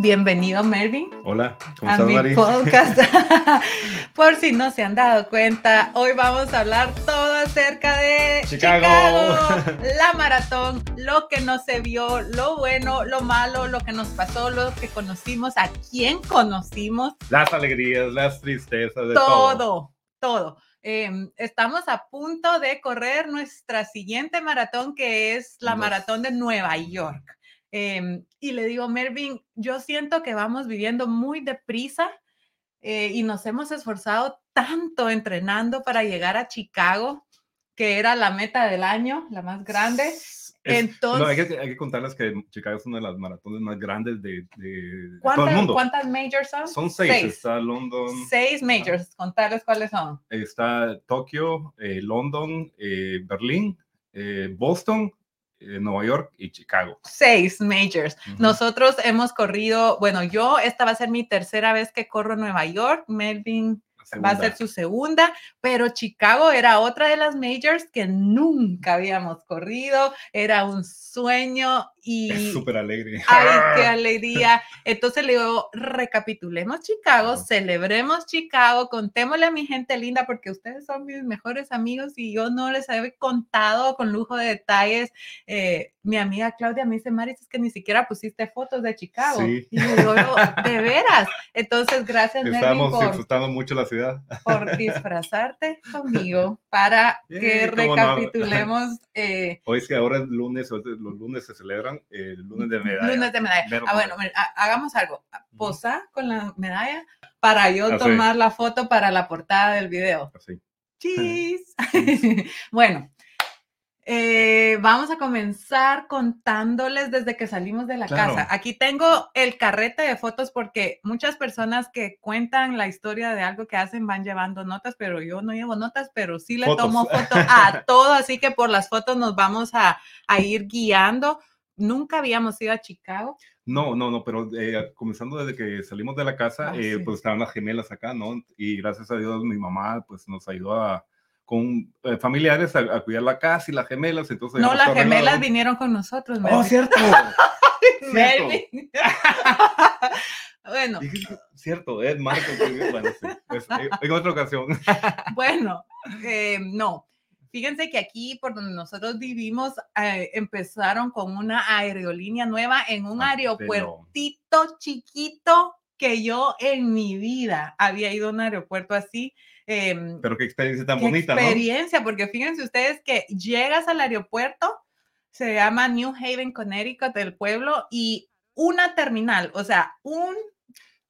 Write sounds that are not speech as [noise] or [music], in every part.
Bienvenido, Melvin. Hola, ¿cómo a mi Mari? podcast. [laughs] [laughs] Por si no se han dado cuenta, hoy vamos a hablar todo acerca de Chicago. Chicago, [laughs] la maratón, lo que no se vio, lo bueno, lo malo, lo que nos pasó, lo que conocimos, a quién conocimos, Las alegrías, las tristezas, de todo. todo, todo. Eh, estamos a punto de correr nuestra siguiente maratón, que es la Dos. maratón de Nueva York. Eh, y le digo, Mervin, yo siento que vamos viviendo muy deprisa eh, y nos hemos esforzado tanto entrenando para llegar a Chicago, que era la meta del año, la más grande. Es- Entonces, no, hay, que, hay que contarles que Chicago es una de las maratones más grandes de, de- todo ¿cuántas, el mundo. ¿cuántas majors son? Son seis. Seis. Está London, Seis majors, contarles cuáles son. está Tokio, eh, London, eh, Berlín, eh, Boston, Nueva York y Chicago. seis majors. Nosotros hemos corrido, bueno, yo, esta va a ser mi tercera vez que corro en Nueva York, Melvin va a ser su segunda, pero Chicago era otra de las majors que nunca habíamos corrido, era un sueño y... Es súper alegre. [laughs] ¡Ay, [laughs] qué alegría! Entonces le digo, recapitulemos Chicago, celebremos Chicago, contémosle a mi gente linda, porque ustedes son mis mejores amigos y yo no les he contado con lujo de detalles. Eh, mi amiga Claudia me dice, Maris, es que ni siquiera pusiste fotos de Chicago. Sí. Y yo digo, de veras. Entonces, gracias, Estamos por, disfrutando mucho la ciudad. por disfrazarte conmigo para [laughs] que Eh, no. recapitulemos. eh, Hoy es que ahora es lunes, los lunes se celebran el lunes de medalla. Lunes de medalla. Ah, bueno, hagamos algo. Posa con la medalla para yo Así. tomar la foto para la portada del video. Así. Cheese. [laughs] [laughs] bueno, eh, vamos a comenzar contándoles desde que salimos de la Claro. casa. Aquí tengo el carrete de fotos porque muchas personas que cuentan la historia de algo que hacen van llevando notas, pero yo no llevo notas, pero sí le Fotos. tomo foto [laughs] a todo, así que por las fotos nos vamos a, a ir guiando. Nunca habíamos ido a Chicago. No, no, no, pero eh, comenzando desde que salimos de la casa, Ah, eh, sí. pues estaban las gemelas acá, ¿no? Y gracias a Dios mi mamá pues nos ayudó a, con eh, familiares a, a cuidar la casa y las gemelas, entonces... No, las todo arreglado. gemelas vinieron con nosotros. ¡Oh, Melvin. cierto! [laughs] cierto. Melvin. [laughs] bueno, cierto, es Marco. que- Bueno, sí, pues, eh, en otra ocasión. [laughs] bueno, eh, no. Fíjense que aquí, por donde nosotros vivimos, eh, empezaron con una aerolínea nueva en un Ah, aeropuertito chiquito que yo en mi vida había ido a un aeropuerto así. em, Pero qué experiencia tan qué bonita, ¿no? experiencia, porque fíjense ustedes que llegas al aeropuerto, se llama New Haven, Connecticut, del pueblo, y una terminal, o sea, un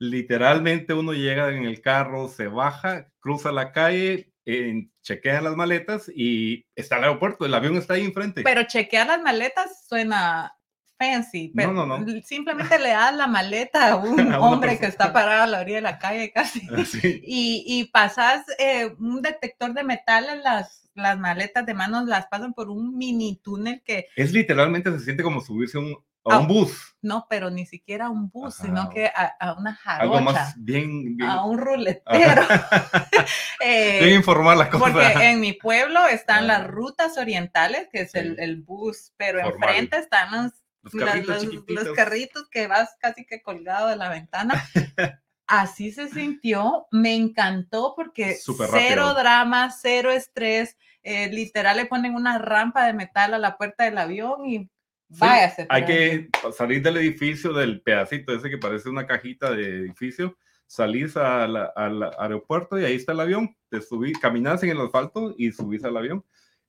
Literalmente uno llega en el carro, se baja, cruza la calle, en- chequea las maletas y está el aeropuerto, el avión está ahí enfrente. Pero chequear las maletas suena fancy, No, pero no, no. l- simplemente le das la maleta a un [laughs] A hombre que está parado a la orilla de la calle casi. Así. [laughs] Y, y pasas eh, un detector de metal en las, las maletas de manos, las pasan por un mini túnel que Es literalmente se siente como subirse a un, a Ah, un bus. no, pero ni siquiera un bus, sino Ajá. que a, a una Algo jarocha, más bien, bien, a un ruletero. [laughs] Eh, bien informar la cosa. Porque en mi pueblo están las Ah. rutas orientales, que es el, Sí. el bus, pero Formal. enfrente están los, los carritos los- los carritos que vas casi que colgado de la ventana. [laughs] Así se sintió, me encantó porque Súper cero rápido. drama, cero estrés, eh, literal le ponen una rampa de metal a la puerta del avión y Sí, váyase. Hay que salir del edificio, del pedacito ese que parece una cajita de edificio, salís al aeropuerto y ahí está el avión. Te subís, caminás en el asfalto y subís al avión.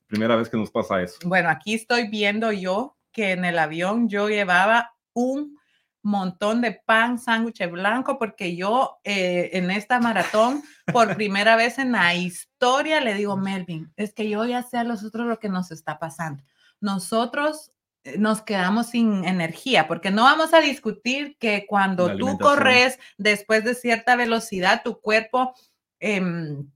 Primera vez que nos pasa eso. Bueno, aquí estoy viendo yo que en el avión yo llevaba un montón de pan, sándwich blanco, porque yo eh, en esta maratón, por [laughs] primera vez en la historia, le digo, Melvin, es que yo ya sé a los otros lo que nos está pasando. Nosotros nos quedamos sin energía, porque no vamos a discutir que cuando tú corres después de cierta velocidad, tu cuerpo... em,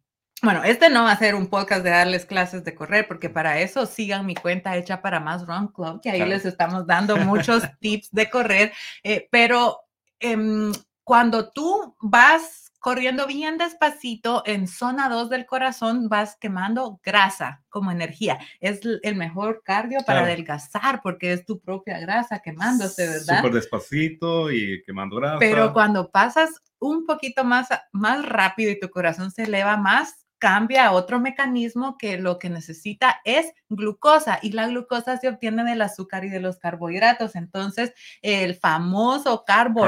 bueno, este no va a ser un podcast de darles clases de correr, porque para eso sigan mi cuenta hecha para más Run Club, que ahí Claro. les estamos dando [laughs] muchos tips de correr, eh, pero em, cuando tú vas corriendo bien despacito en zona 2 del corazón, vas quemando grasa como energía. Es el mejor cardio para adelgazar porque es tu propia grasa quemándose, ¿verdad? Súper despacito y quemando grasa. Pero cuando pasas un poquito más, más rápido y tu corazón se eleva más, cambia a otro mecanismo que lo que necesita es glucosa y la glucosa se obtiene del azúcar y de los carbohidratos. Entonces, el famoso carbo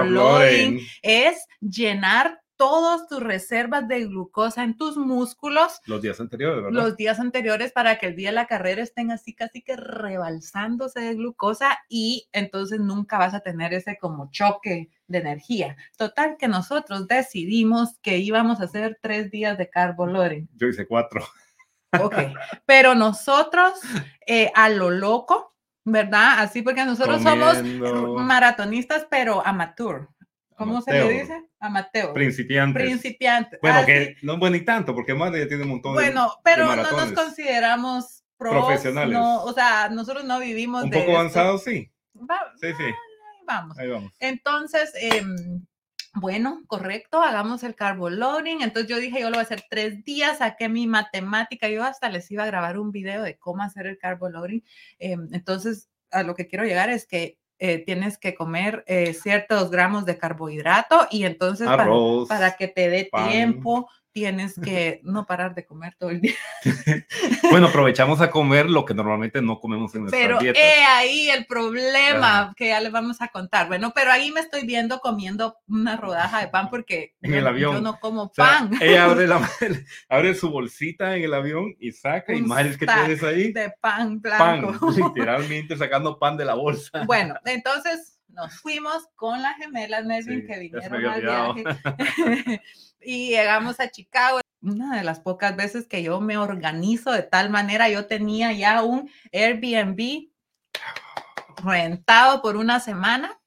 es llenar todas tus reservas de glucosa en tus músculos. Los días anteriores, ¿verdad? Los días anteriores para que el día de la carrera estén así casi que rebalsándose de glucosa y entonces nunca vas a tener ese como choque de energía. Total que nosotros decidimos que íbamos a hacer tres días de carbo Yo hice cuatro. [laughs] Ok, pero nosotros eh, a lo loco, ¿verdad? Así porque nosotros somos maratonistas, pero amateur. ¿Cómo se le dice? Amateur. Principiantes. Principiantes. Bueno, que no bueno ni tanto, porque madre ya tiene un montón bueno, de Bueno, pero no nos consideramos profesionales. No, o sea, nosotros no vivimos un poco avanzados, sí. sí, sí. Ahí vamos. Ahí vamos. Entonces, em, bueno, correcto, hagamos el carbo loading. Entonces yo dije, yo lo voy a hacer tres días, saqué mi matemática, yo hasta les iba a grabar un video de cómo hacer el carbo loading. Em, entonces, a lo que quiero llegar es que eh, tienes que comer eh, ciertos gramos de carbohidrato y entonces para, que te dé tiempo tienes que no parar de comer todo el día. [laughs] bueno, aprovechamos a comer lo que normalmente no comemos en nuestra dieta. Pero ahí el problema que ya les vamos a contar. Bueno, pero ahí me estoy viendo comiendo una rodaja de pan porque en el avión. yo no como pan. ella abre, la, [laughs] abre su bolsita en el avión y saca y más que tienes ahí. De pan blanco. Pan, [laughs] literalmente sacando pan de la bolsa. Bueno, entonces nos fuimos con las gemelas Melvin que vinieron al viaje. Y llegamos a Chicago. Una de las pocas veces que yo me organizo de tal manera, yo tenía ya un Airbnb rentado por una semana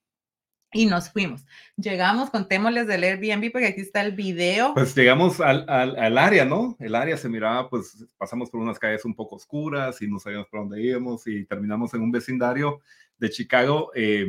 y nos fuimos. Llegamos, contémosles del Airbnb porque aquí está el video. Pues llegamos al, al, área, ¿no? El área se miraba, pues pasamos por unas calles un poco oscuras y no sabíamos por dónde íbamos y terminamos en un vecindario de Chicago eh,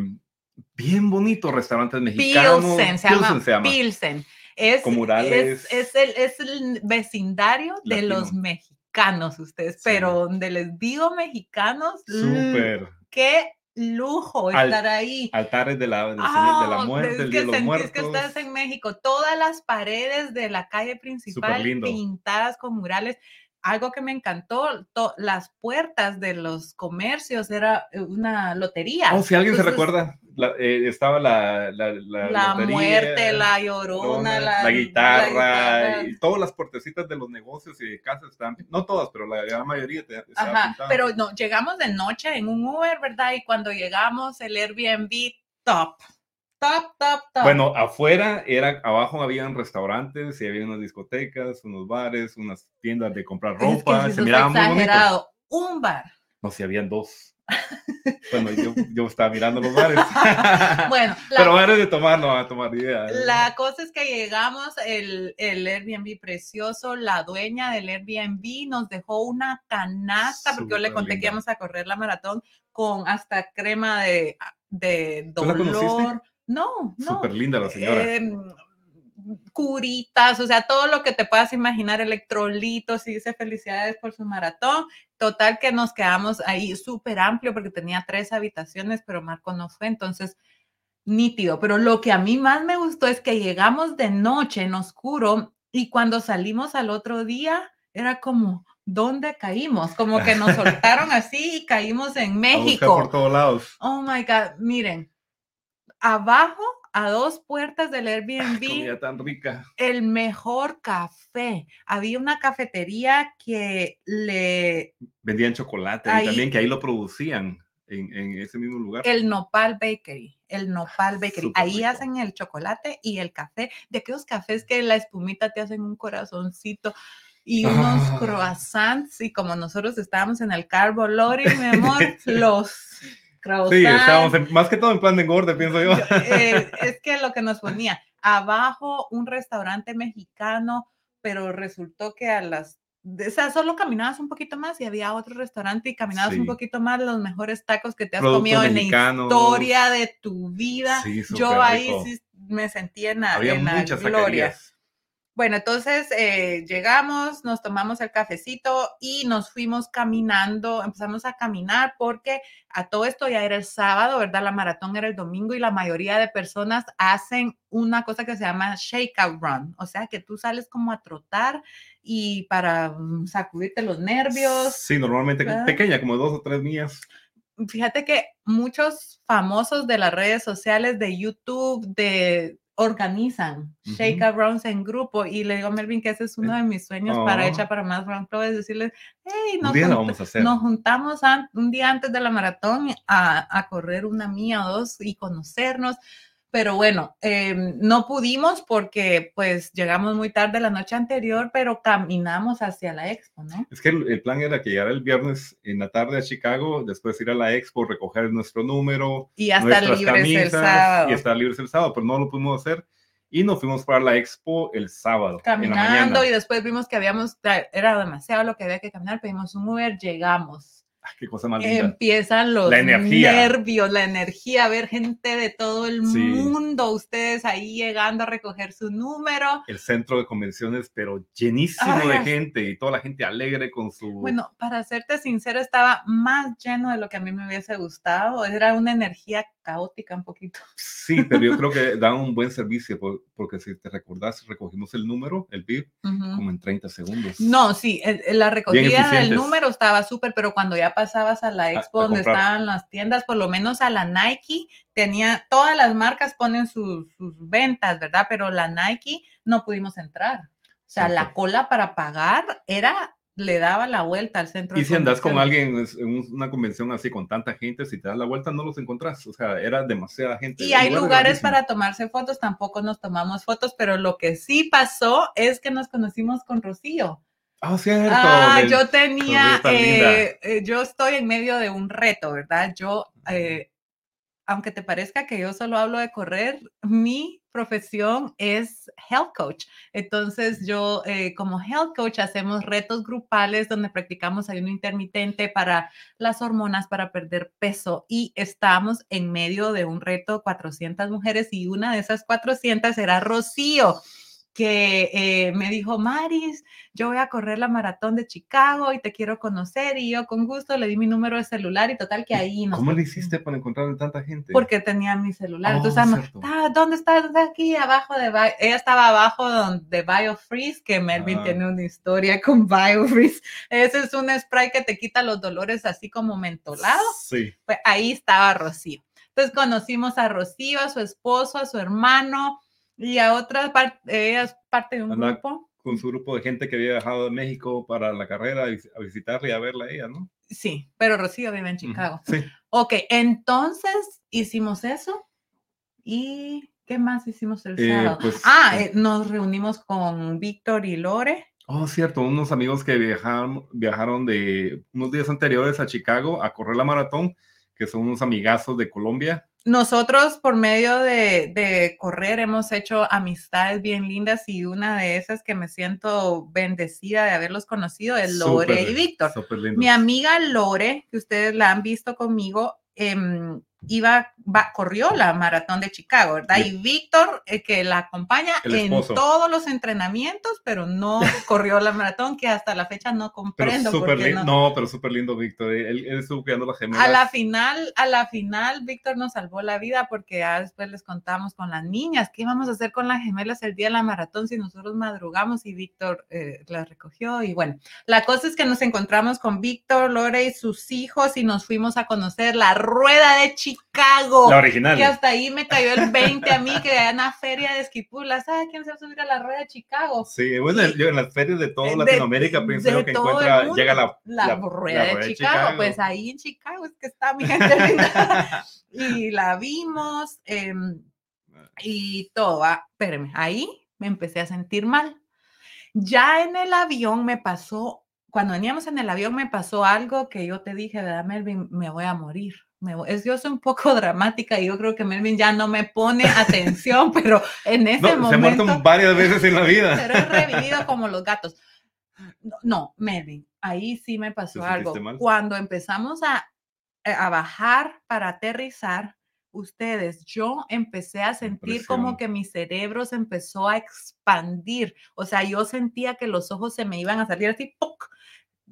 bien bonito, restaurantes mexicanos. Pilsen, se, llama, Pilsen. Es, es, el, es el vecindario de los mexicanos, ustedes, pero donde les digo mexicanos, súper. Qué lujo estar ahí. Altares de la, de, la muerte, el de los muertos. que estás en México. Todas las paredes de la calle principal pintadas con murales algo que me encantó, las puertas de los comercios era eh, una lotería. Oh, si alguien se recuerda, eh, estaba la, la, la, muerte, la llorona, la, guitarra, y todas las puertecitas de los negocios y de casas estaban, no todas, pero la gran mayoría Ajá, pero no, llegamos de noche en un Uber, ¿verdad? Y cuando llegamos, el Airbnb top top, top, top. Bueno, afuera era, abajo habían restaurantes y había unas discotecas, unos bares, unas tiendas de comprar ropa. Es se miraba muy bonito. Un bar. No, si habían dos. [laughs] bueno, yo, yo, estaba mirando los bares. [laughs] bueno, [laughs] pero bares de tomar no a tomar idea. La cosa es que llegamos, el, el Airbnb precioso, la dueña del Airbnb nos dejó una canasta, porque yo le conté que íbamos a correr la maratón con hasta crema de, de dolor. No, no. Súper linda la señora. Em, curitas, o sea, todo lo que te puedas imaginar, electrolitos, y dice felicidades por su maratón. Total que nos quedamos ahí súper amplio porque tenía tres habitaciones, pero Marco no fue, entonces nítido. Pero lo que a mí más me gustó es que llegamos de noche en oscuro y cuando salimos al otro día era como, ¿dónde caímos? Como que nos soltaron [laughs] así y caímos en México. por todos lados. Oh my God, miren, abajo, a dos puertas del Airbnb, tan rica. el mejor café. Había una cafetería que le... Vendían chocolate y también que ahí lo producían. En, ese mismo lugar. El Nopal Bakery, el Nopal Bakery. ahí hacen el chocolate y el café, de aquellos cafés que la espumita te hacen un corazoncito y unos croissants y como nosotros estábamos en el Carbo Lori, mi amor, [laughs] los Sí, estábamos más que todo en plan de engorde, pienso yo. Eh, [laughs] es que lo que nos ponía, abajo un restaurante mexicano, pero resultó que a las o sea, solo caminabas un poquito más y había otro restaurante y caminabas un poquito más los mejores tacos que te has comido en la historia de tu vida. Yo ahí sí me sentía en la, había muchas gloria. Bueno, entonces eh, llegamos, nos tomamos el cafecito y nos fuimos caminando, empezamos a caminar porque a todo esto ya era el sábado, ¿verdad? La maratón era el domingo y la mayoría de personas hacen una cosa que se llama shakeout run, o sea que tú sales como a trotar y para mm, sacudirte los nervios. Sí, normalmente ¿verdad? pequeña, como dos o tres millas. Fíjate que muchos famosos de las redes sociales, de YouTube, de organizan Ujú. shake runs en grupo y le digo a Melvin que ese es uno de mis sueños para Oh. Echar para más run club es decirles hey nos, junt- vamos a hacer. nos juntamos an- un día antes de la maratón a, a correr una mía o dos y conocernos pero bueno eh, no pudimos porque pues llegamos muy tarde la noche anterior pero caminamos hacia la expo no Es que el, el plan era que llegara el viernes en la tarde a Chicago, después ir a la expo, recoger nuestro número, y hasta libres el camisas sábado y estar libres el sábado, pero no lo pudimos hacer. Y nos fuimos para la expo el sábado. en la caminando y después vimos que habíamos, era demasiado lo que había que caminar, pedimos un Uber, llegamos. [laughs] Qué cosa más linda. Empiezan los La nervios, la energía, ver gente de todo el Sí. mundo, ustedes ahí llegando a recoger su número. el centro de convenciones, pero llenísimo de Ay. gente y toda la gente alegre con su... Bueno, para serte sincero, estaba más lleno de lo que a mí me hubiese gustado. Era una energía caótica un poquito. Sí, pero yo [laughs] creo que da un buen servicio por- porque si te recordás, recogimos el número, el BIP, Ujú. como en 30 segundos. No, sí, la recogida del número estaba súper, pero cuando ya pasabas a la expo a donde comprar. estaban las tiendas, por lo menos a la Nike, tenía, todas las marcas ponen sus, sus ventas, ¿verdad? Pero la Nike no pudimos entrar. O sea, la cola para pagar era, le daba la vuelta al centro. Y si andas con alguien es- en un- una convención así con tanta gente, si te das la vuelta no los encontrás. O sea, era demasiada gente. Y hay lugar lugares para tomarse fotos, tampoco nos tomamos fotos, pero lo que sí pasó es que nos conocimos con Rocío. Ah, cierto. Ah, del- yo tenía, eh, eh, yo estoy en medio de un reto, ¿verdad? Yo, eh, aunque te parezca que yo solo hablo de correr, mi profesión es health coach. Entonces yo eh, como health coach hacemos retos grupales donde practicamos ayuno intermitente para las hormonas, para perder peso y estamos en medio de un reto 400 mujeres y una de esas 400 era Rocío que eh, me dijo, Maris, yo voy a correr la maratón de Chicago y te quiero conocer. Y yo con gusto le di mi número de celular y total que ahí nos ¿Cómo le conocimos. hiciste para encontrar tanta gente? Porque tenía mi celular. Entonces, Oh, cierto. "Ah, ¿dónde estás? Está aquí abajo de Bio-". Ella estaba abajo de BioFreeze, que Melvin Ah. tiene una historia [laughs] con BioFreeze. Ese es un spray que te quita los dolores así como mentolado. Sí. Pues ahí estaba Rocío. Entonces conocimos a Rocío, a su esposo, a su hermano y a otra parte, ella es parte de un Anda- grupo. Con su grupo de gente que había viajado de México para la carrera a visitarla y a verla a ella, ¿no? Sí, pero Rocío vive en Chicago. Sí. Ok, entonces hicimos eso. ¿Y qué más hicimos el Eh, sábado? pues, ah, eh, eh, nos reunimos con Víctor y Lore. Oh, cierto, unos amigos que viajaron, viajaron de unos días anteriores a Chicago a correr la maratón, que son unos amigazos de Colombia. Nosotros por medio de, de correr hemos hecho amistades bien lindas y una de esas que me siento bendecida de haberlos conocido es Lore y Víctor. Mi amiga Lore, que ustedes la han visto conmigo, em, iba, va- corrió la maratón de Chicago, ¿verdad? Sí. Y Víctor, eh, que la acompaña en todos los entrenamientos, pero no [laughs] corrió la maratón, que hasta la fecha no Pero comprendo qué lindo, no. no, pero súper lindo, Víctor. Él, él estuvo cuidando las gemelas. A la final, a la final, Víctor nos salvó la vida porque ya después les contamos con las niñas qué íbamos a hacer con las gemelas el día de la maratón si nosotros madrugamos y Víctor eh, las recogió. Y bueno, la cosa es que nos encontramos con Víctor, Lore y sus hijos y nos fuimos a conocer la rueda de Chicago. La original. Que hasta ahí me cayó el 20 a mí, que en una feria de Esquipulas, ¿sabes quién se va a subir a la rueda de Chicago? Sí, bueno, yo en las ferias de toda Latinoamérica yo que encuentra, mundo. llega la, la, la- rueda, la de, Chicago. Pues ahí en Chicago es que está mi gente [laughs] y la vimos em, y todo. Ah, espérenme, ahí me empecé a sentir mal. Ya en el avión me pasó, cuando veníamos en el avión me pasó algo que yo te dije, ¿verdad, Melvin? Me voy a morir. Me voy- es, yo soy un poco [laughs] dramática y yo creo que Melvin ya no me pone atención, [laughs] pero en ese No, se ha momento... muerto varias veces en la vida. [laughs] Pero es revivido como los gatos. No, no, Melvin, ahí sí me pasó ¿Te algo. mal? Cuando empezamos a, eh, a bajar para aterrizar, ustedes, yo empecé a sentir como que mi cerebro se empezó a expandir. O sea, yo sentía que los ojos se me iban a salir así, ¡puc!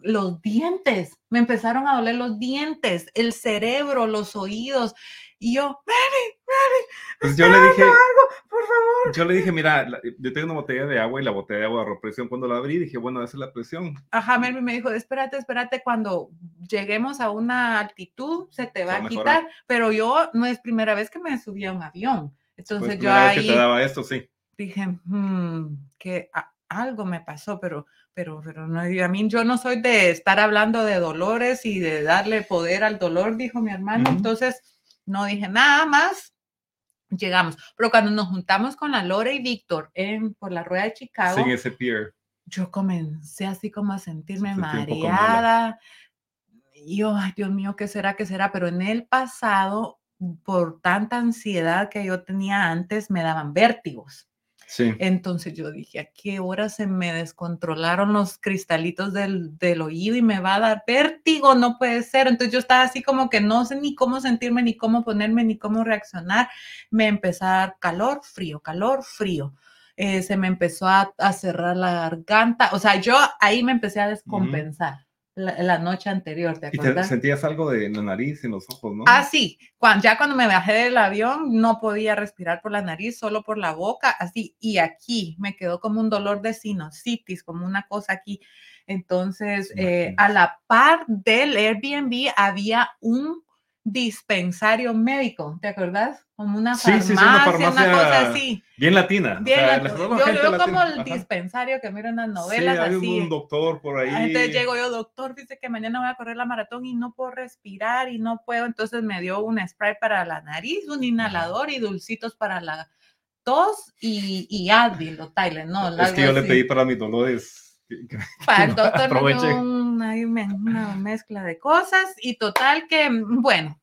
Los dientes, me empezaron a doler los dientes, el cerebro, los oídos. Y yo, Mary, Mary, pues yo le dije, algo, por favor. Yo le dije, mira, yo tengo una botella de agua y la botella de agua agarró presión. Cuando la abrí, dije, bueno, esa es la presión. Ajá, Mary me dijo, espérate, espérate, cuando lleguemos a una altitud se te va a quitar. Pero yo no es primera vez que me subí a un avión. Entonces pues yo ahí que te daba esto, sí. dije, hmm, que algo me pasó, pero, pero, pero no, a mí yo no soy de estar hablando de dolores y de darle poder al dolor, dijo mi hermano. Entonces no dije nada más. Llegamos, pero cuando nos juntamos con la Lore y Víctor en por la rueda de Chicago, sí, ese pier. yo comencé así como a sentirme mareada. Y yo, ay, Dios mío, ¿qué será? ¿Qué será? Pero en el pasado, por tanta ansiedad que yo tenía antes, me daban vértigos. Entonces yo dije, ¿a qué hora se me descontrolaron los cristalitos del, del, oído y me va a dar vértigo? No puede ser. Entonces yo estaba así como que no sé ni cómo sentirme, ni cómo ponerme, ni cómo reaccionar. Me empezó a dar calor, frío, calor, frío. Eh, se me empezó a, a, cerrar la garganta. O sea, yo ahí me empecé a descompensar la, noche anterior, ¿te acuerdas? Y sentías algo de la nariz en los ojos, ¿no? Ah, sí. Cuando, ya cuando me bajé del avión no podía respirar por la nariz, solo por la boca, así. Y aquí me quedó como un dolor de sinusitis, como una cosa aquí. Entonces, eh, a la par del Airbnb había un dispensario médico, ¿te acuerdas? Como una farmacia, sí, sí, una, farmacia una, cosa así. Bien latina. Bien o sea, yo veo como el dispensario que miro en las novelas. Sí, hay así. un doctor por ahí. Entonces llego yo, doctor, dice que mañana voy a correr la maratón y no puedo respirar y no puedo. Entonces me dio un spray para la nariz, un inhalador y dulcitos para la tos y, y Advil o Tylenol. ¿no? Es que yo le pedí para mis dolores. [laughs] Para el una, una mezcla de cosas y total que, bueno,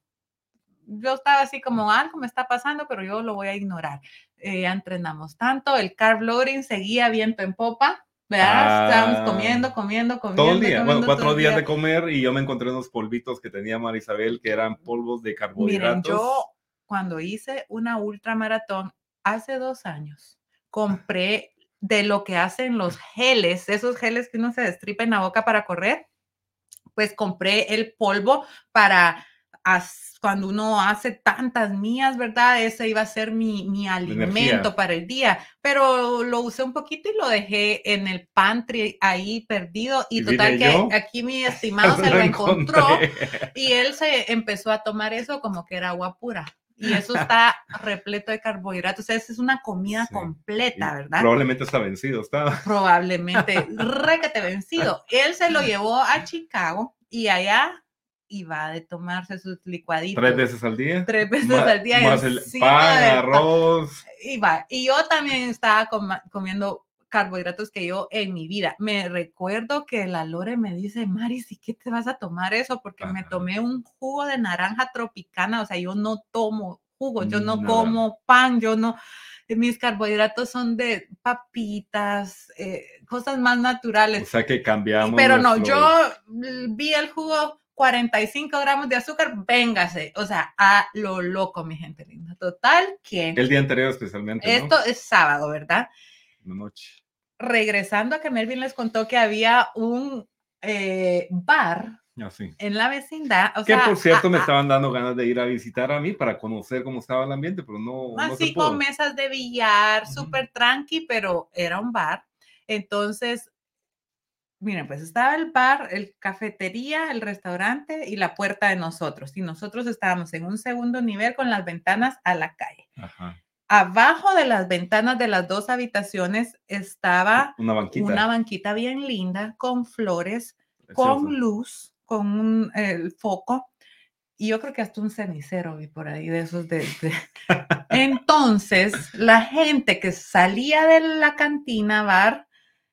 yo estaba así como algo me está pasando, pero yo lo voy a ignorar. Eh, entrenamos tanto, el carb loading seguía viento en popa, ¿verdad? Estábamos ah, comiendo, comiendo, comiendo. Todo el día, bueno, cuatro días de comer y yo me encontré unos polvitos que tenía Marisabel que eran polvos de carbohidratos. Miren, yo cuando hice una ultramaratón hace dos años, compré de lo que hacen los geles, esos geles que uno se destripa en la boca para correr, pues compré el polvo para cuando uno hace tantas mías, ¿verdad? Ese iba a ser mi, mi alimento para el día, pero lo usé un poquito y lo dejé en el pantry ahí perdido y, total que aquí mi [laughs] estimado se lo encontró y él se empezó a tomar eso como que era agua pura. Y eso [laughs] está repleto de carbohidratos. O sea, es una comida completa, ¿verdad? Probablemente está vencido, está. [laughs] Probablemente, requete vencido. Él se lo llevó a Chicago y allá va de tomarse sus licuaditos. ¿Tres veces al día? Tres veces al día. Más el pan, arroz. Va. Y yo también estaba comiendo carbohidratos que yo en mi vida. Me recuerdo que la Lore me dice, Maris, ¿y qué te vas a tomar eso? Porque me tomé un jugo de naranja tropicana, o sea, yo no tomo jugo, yo no como pan, yo no, mis carbohidratos son de papitas, eh, cosas más naturales. O sea que cambiamos. Pero no, yo vi el jugo 45 gramos de azúcar, véngase. O sea, a lo loco, mi gente linda. Total, que. El día anterior, especialmente. Esto es sábado, ¿verdad? La noche. Regresando a que Melvin les contó que había un eh, bar ah, en la vecindad. que por cierto me estaban dando ganas de ir a visitar a mí para conocer cómo estaba el ambiente, pero no. Así con mesas de billar, súper tranqui, pero era un bar. Entonces Miren, pues estaba el bar, el cafetería, el restaurante y la puerta de nosotros. Y nosotros estábamos en un segundo nivel con las ventanas a la calle. Abajo de las ventanas de las dos habitaciones estaba una banquita, una banquita bien linda con flores, con luz, con el foco. Y yo creo que hasta un cenicero vi por ahí de esos de... [laughs] Entonces, la gente que salía de la cantina bar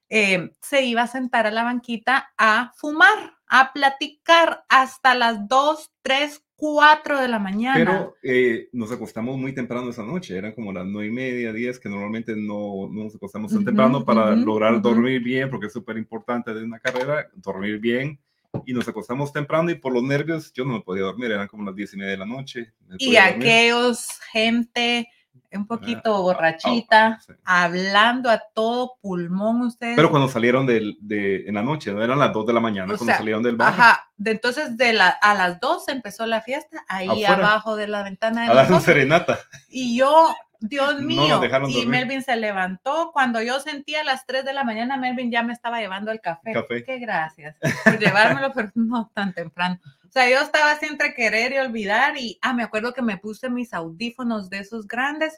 eh, se iba a sentar a la banquita a fumar, a platicar hasta las 2, 3, 4 de la mañana. Pero eh, nos acostamos muy temprano esa noche, eran como las 9 y media, 10, que normalmente no, no nos acostamos tan temprano para lograr dormir bien, porque es súper importante de una carrera, dormir bien y nos acostamos temprano y por los nervios yo no me podía dormir, eran como las diez y media de la noche. Y dormir. aquellos gente un poquito Ah, borrachita, sí. hablando a todo pulmón ustedes. Pero cuando salieron del- de, en la noche, no eran las 2 de la mañana O cuando sea, salieron del bar. Ajá, de, entonces de la, a las 2 empezó la fiesta, ahí Afuera. abajo de la ventana de A nosotros. serenata. Y yo, Dios No mío, dejaron y dormir. Melvin se levantó. Cuando yo sentía a las 3 de la mañana, Melvin ya me estaba llevando el café. Café. Qué gracias por llevármelo, pero no tan temprano. O sea, yo estaba así entre querer y olvidar y, ah, me acuerdo que me puse mis audífonos de esos grandes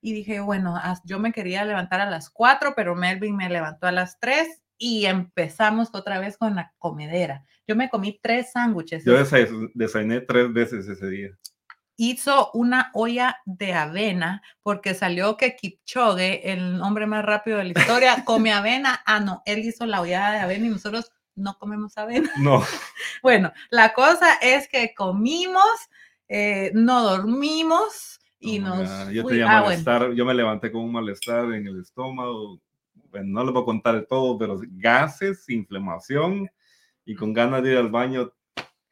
y dije, bueno, yo me quería levantar a las 4, pero Melvin me levantó a las 3 y empezamos otra vez con la comedera. Yo me comí tres sándwiches. Yo desa- desayuné tres veces ese día. Hizo una olla de avena porque salió que Kipchoge, el hombre más rápido de la historia, [laughs] come avena. Ah, no, él hizo la olla de avena y nosotros no comemos avena. [laughs] No, Bueno, la cosa es que comimos, eh, no dormimos y no, nos... yo tenía ah, bueno. malestar, yo me levanté con un malestar en el estómago. Bueno, no les voy a contar todo, pero gases, inflamación y con ganas de ir al baño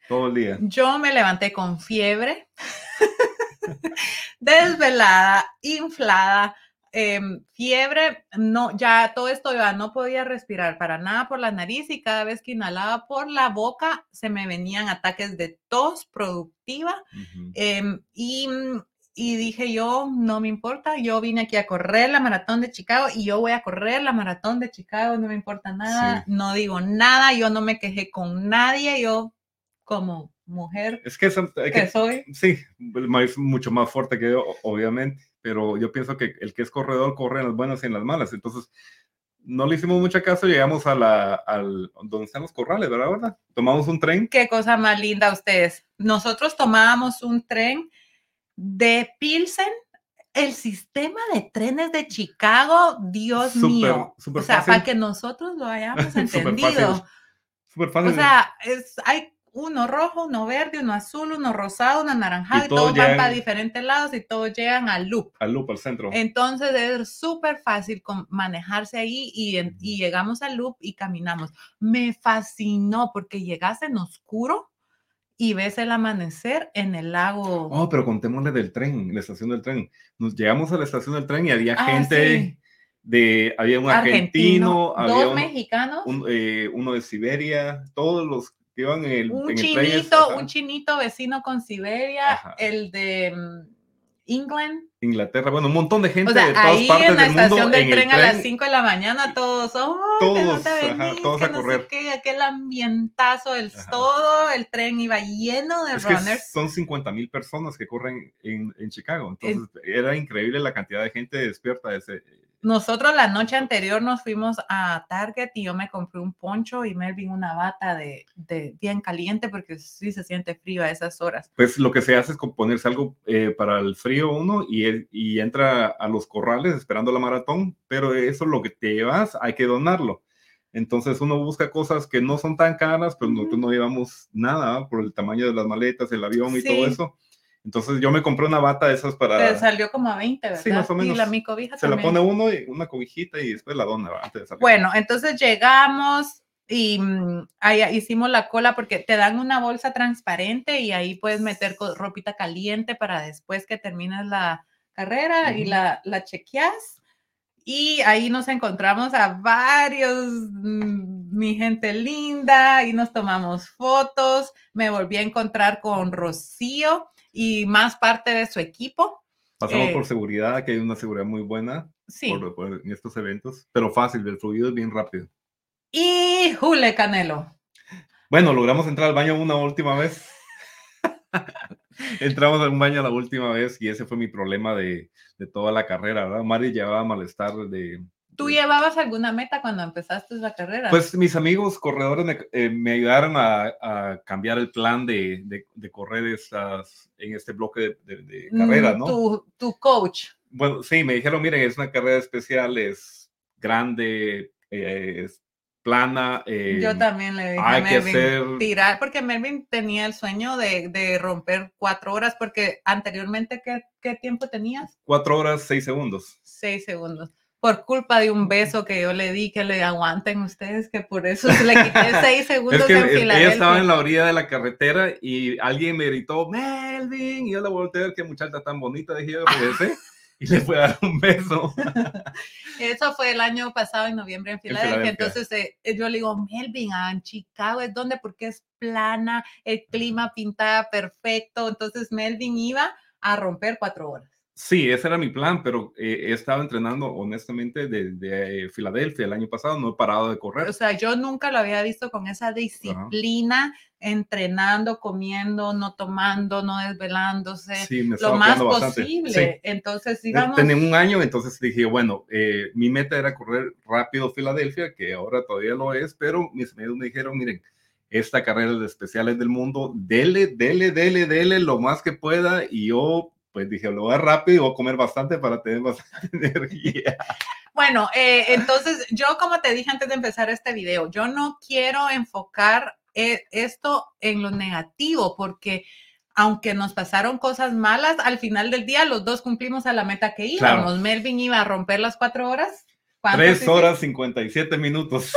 todo el día. Yo me levanté con fiebre, [laughs] desvelada, inflada, em, fiebre, no, ya todo esto ya no podía respirar para nada por la nariz y cada vez que inhalaba por la boca se me venían ataques de tos productiva Ujú. em, y, y dije yo, no me importa, yo vine aquí a correr la maratón de Chicago y yo voy a correr la maratón de Chicago, no me importa nada, Sí. no digo nada, yo no me quejé con nadie, yo como mujer Es que, soy. sí, es mucho más fuerte que yo, obviamente, pero yo pienso que el que es corredor corre en las buenas y en las malas. Entonces, no le hicimos mucho caso, llegamos a la, al, donde están los corrales, ¿verdad? ¿verdad? Tomamos un tren. Qué cosa más linda ustedes. Nosotros tomábamos un tren de Pilsen. El sistema de trenes de Chicago, Dios mío. súper o sea, fácil. para que nosotros lo hayamos [laughs] Súper fácil. entendido. Súper fácil. O sea, es, hay uno rojo, uno verde, uno azul, uno rosado, uno anaranjado, Y y, todos todos van llegan- para diferentes lados y todos llegan al loop. al loop, al centro. Entonces es súper fácil con- manejarse ahí y, en- y llegamos al loop y caminamos. Me fascinó porque llegas en oscuro y ves el amanecer en el lago. Oh, pero contémosle del tren, la estación del tren. Nos llegamos a la estación del tren y había Ah, gente sí. de, había un argentino, había dos un- mexicanos, un, eh, uno de Siberia, todos los que iban en el, en el tren. es- chinito, ajá, un chinito vecino con Siberia, Ajá. el de mm, England. Inglaterra, bueno, un montón de gente O sea, de todas ahí partes en la del mundo estación del en el tren a las tren. 5 de la mañana, todos, ¡oh, Todos, de dónde ajá, venís? todos a no correr. qué, aquel ambientazo, el, Ajá. todo el tren iba lleno de Es runners. son 50 mil personas que corren en, en Chicago. Entonces, era increíble la cantidad de gente despierta ese. Nosotros la noche anterior nos fuimos a Target y yo me compré un poncho y Melvin una bata de, de bien caliente porque sí se siente frío a esas horas. Pues lo que se hace es ponerse algo eh, para el frío uno y, y entra a los corrales esperando la maratón, pero eso lo que te llevas hay que donarlo. Entonces uno busca cosas que no son tan caras, pero nosotros no llevamos nada por el tamaño de las maletas, el avión y Sí. todo eso. Entonces yo me compré una bata de esas para... Te salió como a 20, ¿verdad? Sí, más o Y menos. la mi cobija Se la también. pone uno y una cobijita y después la dona antes de. Bueno, entonces llegamos y mm, ahí hicimos la cola porque te dan una bolsa transparente y ahí puedes meter ropita caliente para después que termines la carrera y Ujú. la, la chequeas. Y ahí nos encontramos a varios, mm, mi gente linda, y nos tomamos fotos. Me volví a encontrar con Rocío y más parte de su equipo. Pasamos eh, por seguridad, que hay una seguridad muy buena Sí. por- por- en estos eventos, pero fácil, el fluido es bien rápido. Y Jule Canelo. Bueno, logramos entrar al baño una última vez. [laughs] Entramos al baño la última vez y ese fue mi problema de, de toda la carrera, ¿verdad? Mari llevaba malestar de... ¿Tú llevabas alguna meta cuando empezaste la carrera? Pues mis amigos corredores me, eh, me ayudaron a, a cambiar el plan de, de- de correr estas, en este bloque de, de- Mm, carrera, ¿no? Tu, tu coach. Bueno, sí, me dijeron, miren, es una carrera especial, es grande, eh, es plana. eh, Yo también le dije a hay que Melvin hacer tirar, porque Melvin tenía el sueño de, de romper cuatro horas, porque anteriormente, ¿qué, qué tiempo tenías? cuatro horas, seis segundos. Seis segundos. Por culpa de un beso que yo le di, que le aguanten ustedes, que por eso le quité [laughs] seis segundos Es que en ella Filadelfia. estaba en la orilla de la carretera y alguien me gritó, Melvin, y yo la volteé a ver qué muchacha tan bonita, dije yo, regresé [laughs] y le fui a dar un beso. [laughs] Eso fue el año pasado, en noviembre, en Filadelfia. Filadelfia. Entonces eh, eh, yo le digo, Melvin, ah, en Chicago es donde, porque es plana, el clima pintaba perfecto. Entonces Melvin iba a romper cuatro horas. Sí, ese era mi plan, pero eh, he estado entrenando honestamente desde eh, Filadelfia el año pasado, no he parado de correr. O sea, yo nunca lo había visto con esa disciplina, entrenando, comiendo, no tomando, no desvelándose, Sí, me lo más posible. Sí. Entonces, digamos, Tenía un año, entonces dije, bueno, eh, mi meta era correr rápido Filadelfia, que ahora todavía lo es, pero mis medios me dijeron, miren, esta carrera de especiales del mundo, dele, dele, dele, dele lo más que pueda, y yo pues dije, lo voy a rápido y voy a comer bastante para tener bastante [laughs] energía. Bueno, eh, entonces yo como te dije antes de empezar este video, yo no quiero enfocar eh, esto en lo negativo porque aunque nos pasaron cosas malas, al final del día los dos cumplimos a la meta que Claro. íbamos. Melvin iba a romper las cuatro horas. ¿Cuántas 3 hiciste? horas 57 minutos.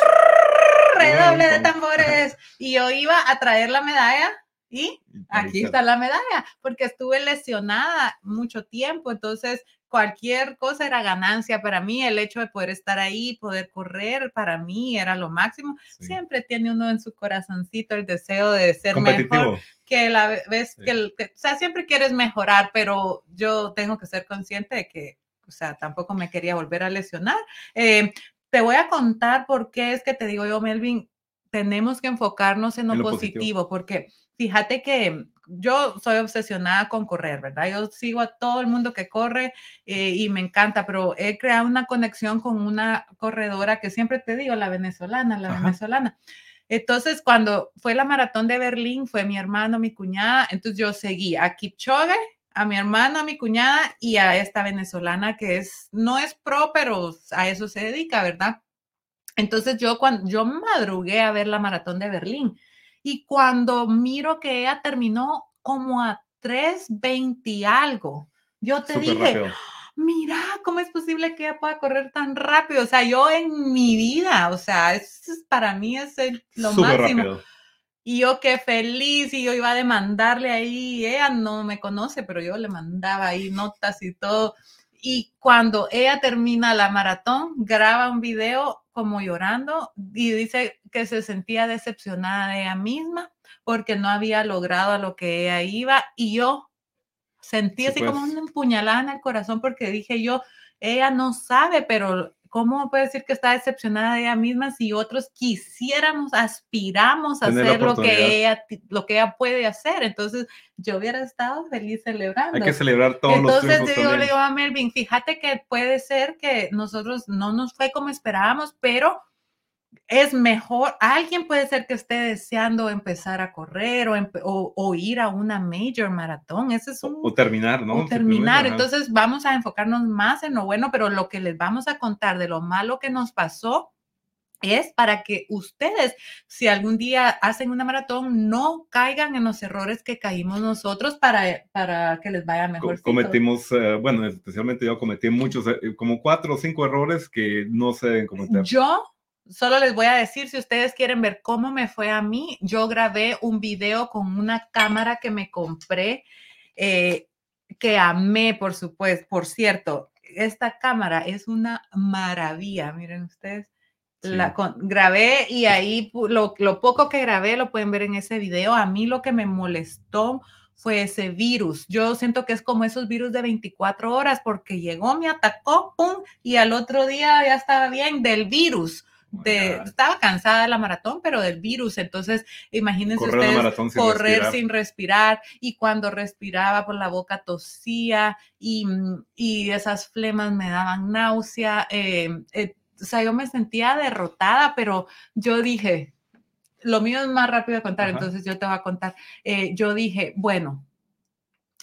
Redoble de tambores. Y yo iba a traer la medalla y aquí está la medalla, porque estuve lesionada mucho tiempo, entonces cualquier cosa era ganancia para mí, el hecho de poder estar ahí, poder correr, para mí era lo máximo. Sí. Siempre tiene uno en su corazoncito el deseo de ser mejor, que la vez Sí. que, el- que- o sea, siempre quieres mejorar, pero yo tengo que ser consciente de que, o sea, tampoco me quería volver a lesionar. Eh, te voy a contar por qué es que te digo yo, Melvin, tenemos que enfocarnos en lo, En lo positivo, positivo. porque fíjate que yo soy obsesionada con correr, ¿verdad? Yo sigo a todo el mundo que corre eh, y me encanta, pero he creado una conexión con una corredora que siempre te digo, la venezolana, la Ajá. venezolana. Entonces, cuando fue la maratón de Berlín, fue mi hermano, mi cuñada, entonces yo seguí a Kipchoge, a mi hermano, a mi cuñada y a esta venezolana que es, no es pro, pero a eso se dedica, ¿verdad? Entonces yo cuando yo madrugué a ver la maratón de Berlín y cuando miro que ella terminó como a 3.20 y algo, yo te dije, rápido. mira, ¿cómo es posible que ella pueda correr tan rápido? O sea, yo en mi vida, o sea, es, es- para mí es el- lo máximo. rápido. Y yo qué feliz, y yo iba a demandarle ahí, ella no me conoce, pero yo le mandaba ahí notas y todo. Y cuando ella termina la maratón, graba un video como llorando y dice que se sentía decepcionada de ella misma porque no había logrado a lo que ella iba. Y yo sentí Sí, así como pues. una empuñalada en el corazón porque dije yo, ella no sabe, pero ¿cómo puede decir que está decepcionada de ella misma si otros quisiéramos, aspiramos a hacer lo que, ella, lo que ella puede hacer? Entonces, yo hubiera estado feliz celebrando. Hay que celebrar todos los Entonces yo le digo a Melvin, fíjate que puede ser que nosotros no nos fue como esperábamos, pero es mejor, alguien puede ser que esté deseando empezar a correr o, o- o ir a una major maratón. Ese es un O terminar, ¿no? o terminar. Entonces vamos a enfocarnos más en lo bueno, pero lo que les vamos a contar de lo malo que nos pasó es para que ustedes, si algún día hacen una maratón, no caigan en los errores que caímos nosotros para, para que les vaya mejor. cometimos, eh, bueno, especialmente yo cometí muchos, eh, como cuatro o cinco errores que no se deben cometer. Yo solo les voy a decir, si ustedes quieren ver cómo me fue a mí, yo grabé un video con una cámara que me compré, eh, que amé, por supuesto. Por cierto, esta cámara es una maravilla, miren ustedes. Sí. La con- grabé y ahí lo, lo poco que grabé lo pueden ver en ese video. A mí lo que me molestó fue ese virus. Yo siento que es como esos virus de 24 horas porque llegó, me atacó, pum, y al otro día ya estaba bien del virus. Oh De, estaba cansada de la maratón, pero del virus. Entonces, imagínense Correr ustedes maratón sin correr respirar. sin respirar y cuando respiraba por la boca tosía y, y esas flemas me daban náusea. eh, eh, o sea, yo me sentía derrotada, pero yo dije, lo mío es más rápido de contar, Ajá. entonces yo te voy a contar. Eh, yo dije, bueno,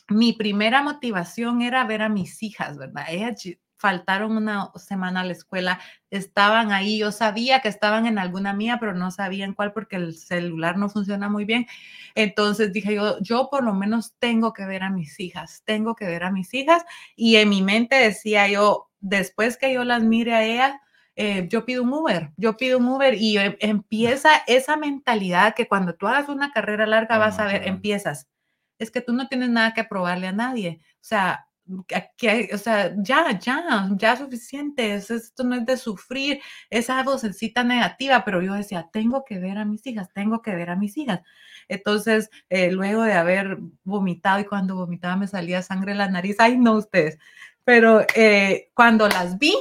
mi primera motivación era ver a mis hijas, ¿verdad? Ellas ll- faltaron una semana a la escuela, estaban ahí, yo sabía que estaban en alguna mía, pero no sabía en cuál porque el celular no funciona muy bien. Entonces dije yo, yo por lo menos tengo que ver a mis hijas, tengo que ver a mis hijas y en mi mente decía yo, después que yo las mire a ella, eh, yo pido un Uber, yo pido un Uber y em- empieza esa mentalidad que cuando tú hagas una carrera larga vas a ver, empiezas. Es que tú no tienes nada que probarle a nadie. O sea, que- que- o sea, ya, ya, ya suficiente. es- Esto no es de sufrir, esa vocecita negativa, pero yo decía, tengo que ver a mis hijas, tengo que ver a mis hijas. Entonces, eh, luego de haber vomitado y cuando vomitaba me salía sangre en la nariz, ay, no ustedes, pero eh, cuando las vi,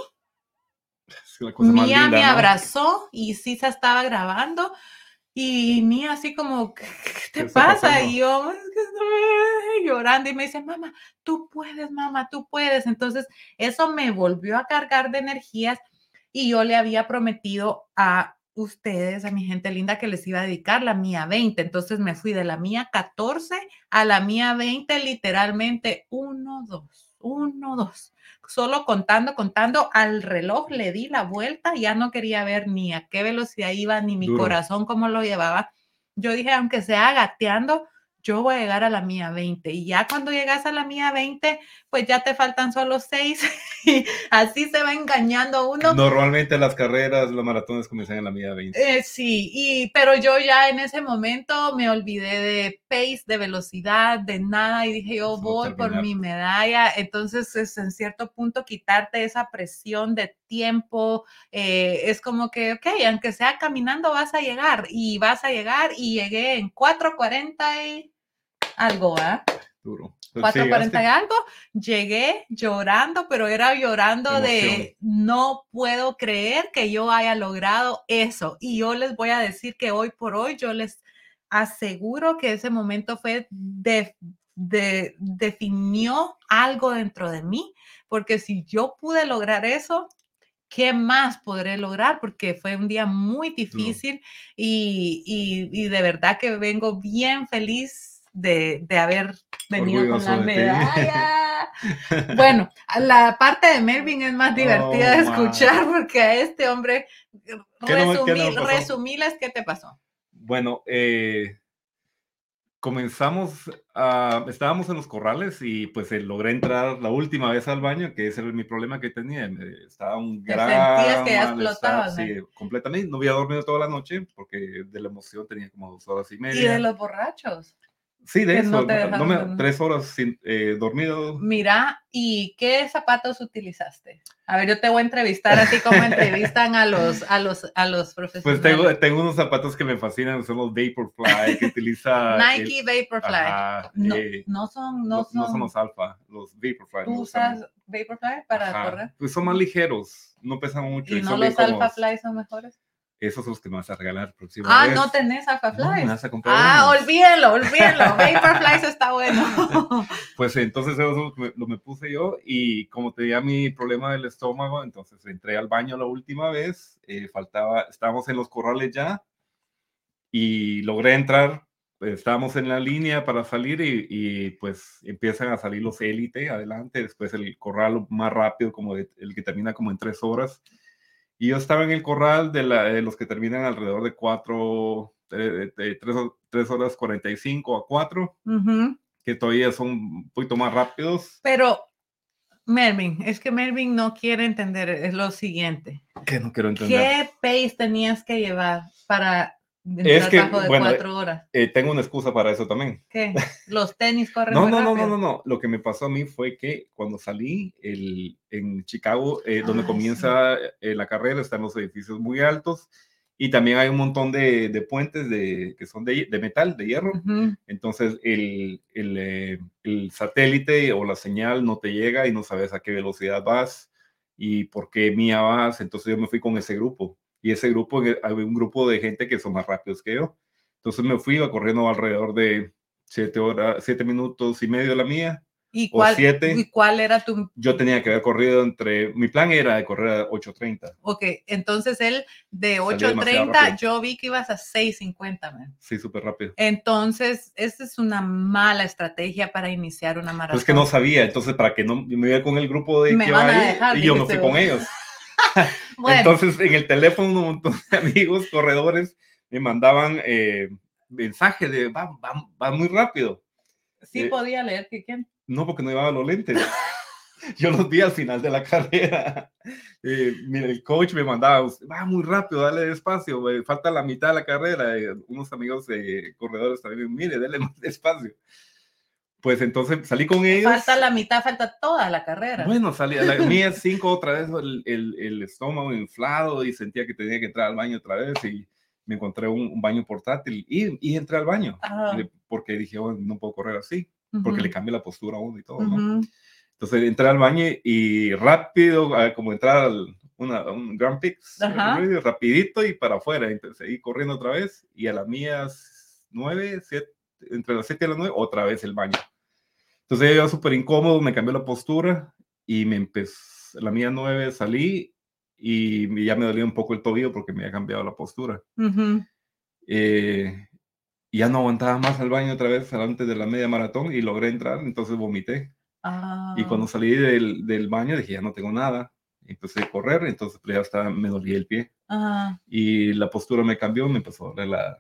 Mía linda, me ¿no? abrazó y Sisa estaba grabando y Mía así como, ¿qué, te ¿Qué está pasa? pasando? Y yo "Es que estoy llorando y me dice, mamá, tú puedes, mamá, tú puedes. Entonces, eso me volvió a cargar de energías y yo le había prometido a ustedes, a mi gente linda, que les iba a dedicar la mía 20. Entonces me fui de la mía 14 a la mía 20, literalmente 1, 2, 1, 2 solo contando, contando, al reloj le di la vuelta, ya no quería ver ni a qué velocidad iba, ni mi Duro. corazón cómo lo llevaba. Yo dije, aunque sea gateando, yo voy a llegar a la mía 20. Y ya cuando llegas a la mía 20, pues ya te faltan solo 6. [laughs] y así se va engañando uno. Normalmente las carreras, los maratones comienzan en la media 20. Eh, sí, y, pero yo ya en ese momento me olvidé de pace, de velocidad, de nada, y dije, yo voy por mi medalla. Entonces, es en cierto punto quitarte esa presión de tiempo, eh, es como que, ok, aunque sea caminando, vas a llegar, y vas a llegar, y llegué en 4.40 y algo, ¿ah? Duro. Pues sí, 4.40 y algo, llegué llorando, pero era llorando de no puedo creer que yo haya logrado eso. Y yo les voy a decir que hoy por hoy yo les aseguro que ese momento fue de, de- definió algo dentro de mí, porque si yo pude lograr eso, ¿qué más podré lograr? Porque fue un día muy difícil y, y- y de verdad que vengo bien feliz de, de haber venido con la medalla. [laughs] Bueno, la parte de Melvin es más divertida Oh, de escuchar porque a este hombre, ¿Qué no no resumí, qué te pasó. Bueno, eh, comenzamos, a- estábamos en los corrales y pues eh, logré entrar la última vez al baño, que ese era mi problema que tenía. Estaba un Te gran sentías que explotabas, Sí, completamente. No había dormido toda la noche porque de la emoción tenía como dos horas y media. Y de los borrachos. Sí, de eso. no te no dejaron me- dormir. tres horas sin, eh, dormido. Mira, ¿y qué zapatos utilizaste? A ver, yo te voy a entrevistar así como entrevistan a los, a los, a los [laughs] Pues profesionales. tengo, tengo unos zapatos que me fascinan, son los Vaporfly que utiliza. [laughs] el- Nike Vaporfly. Ajá, no, eh, no son, no son. no son los alfa, los Vaporfly. ¿Tú usas Vaporfly para Ajá, correr? Pues son más ligeros, no pesan mucho. ¿Y no son los Alpha cómodos. Fly son mejores? Esos son los que me vas a regalar la próxima Ah, vez. no tenés Alpha No, me Fly. vas a comprar Ah, unos. olvídenlo, olvídenlo. [laughs] Vaporfly está bueno. [laughs] Pues entonces eso me, lo me puse yo y como tenía mi problema del estómago, entonces entré al baño la última vez, eh, faltaba, estábamos en los corrales ya y logré entrar, pues, estábamos en la línea para salir y, y, pues empiezan a salir los élite adelante, después el corral más rápido, como de- el que termina como en tres horas. Y yo estaba en el corral de, la- de los que terminan alrededor de cuatro, de, de- de tres, tres horas 45 a cuatro Ujú. que todavía son un poquito más rápidos. Pero, Melvin, es que Melvin no quiere entender es lo siguiente. Que no quiero entender. ¿Qué pace tenías que llevar para Es que, de bueno, cuatro horas? Eh, tengo una excusa para eso también. ¿Qué? ¿Los tenis [laughs] corren No, no, no, no, no, no. Lo que me pasó a mí fue que cuando salí el, en Chicago, eh, donde Ah, comienza eh, la carrera, están los edificios muy altos y también hay un montón de, de puentes de, que son de, de metal, de hierro. Entonces el, el, eh, el satélite o la señal no te llega y no sabes a qué velocidad vas y por qué mía vas. Entonces yo me fui con ese grupo y ese grupo, había un grupo de gente que son más rápidos que yo. Entonces me fui iba corriendo alrededor de siete horas, siete minutos y medio la mía. ¿Y o cuál, siete. ¿Y cuál era tu...? Yo tenía que haber corrido entre, mi plan era de correr a 8.30. Ok, entonces él de Salí demasiado 8.30, rápido. yo vi que ibas a 6.50, man. Sí, súper rápido. Entonces, esta es una mala estrategia para iniciar una maratón. Pues que no sabía, entonces para que no me iba con el grupo de Me que van va a dejar, y yo me fui con ellos. [laughs] Bueno, Entonces, en el teléfono, un montón de amigos, corredores, me mandaban eh, mensajes de, va, va, va muy rápido. sí eh, podía leer que quién. No, porque no llevaba los lentes. [laughs] yo los vi al final de la carrera. [laughs] Eh, mira, el coach me mandaba, va muy rápido, dale despacio, eh, falta la mitad de la carrera. Eh, unos amigos de corredores también, mire, dale más despacio. Pues entonces salí con ellos. Falta la mitad, falta toda la carrera. Bueno, salí a la [laughs] mía cinco otra vez, el, el, el, estómago inflado y sentía que tenía que entrar al baño otra vez y me encontré un, un baño portátil y, y, entré al baño Ajá. porque dije, oh, no puedo correr así, porque Ujú. le cambié la postura a uno y todo, ¿no? Ujú. Entonces entré al baño y rápido, como entrar al una, a un Grand Prix, rapidito y para afuera. Entonces seguí corriendo otra vez y a las mías nueve, siete, entre las siete y las nueve, otra vez el baño. Entonces yo súper incómodo, me cambié la postura y me empezó, la mía nueve salí y ya me dolía un poco el tobillo porque me había cambiado la postura. Ujú. Eh, y ya no aguantaba más al baño otra vez antes de la media maratón y logré entrar, entonces vomité. Ah. Y cuando salí del, del baño dije, ya no tengo nada. Empecé a correr, entonces pues, ya hasta me dolía el pie. Ah. Y la postura me cambió, me empezó a doler la...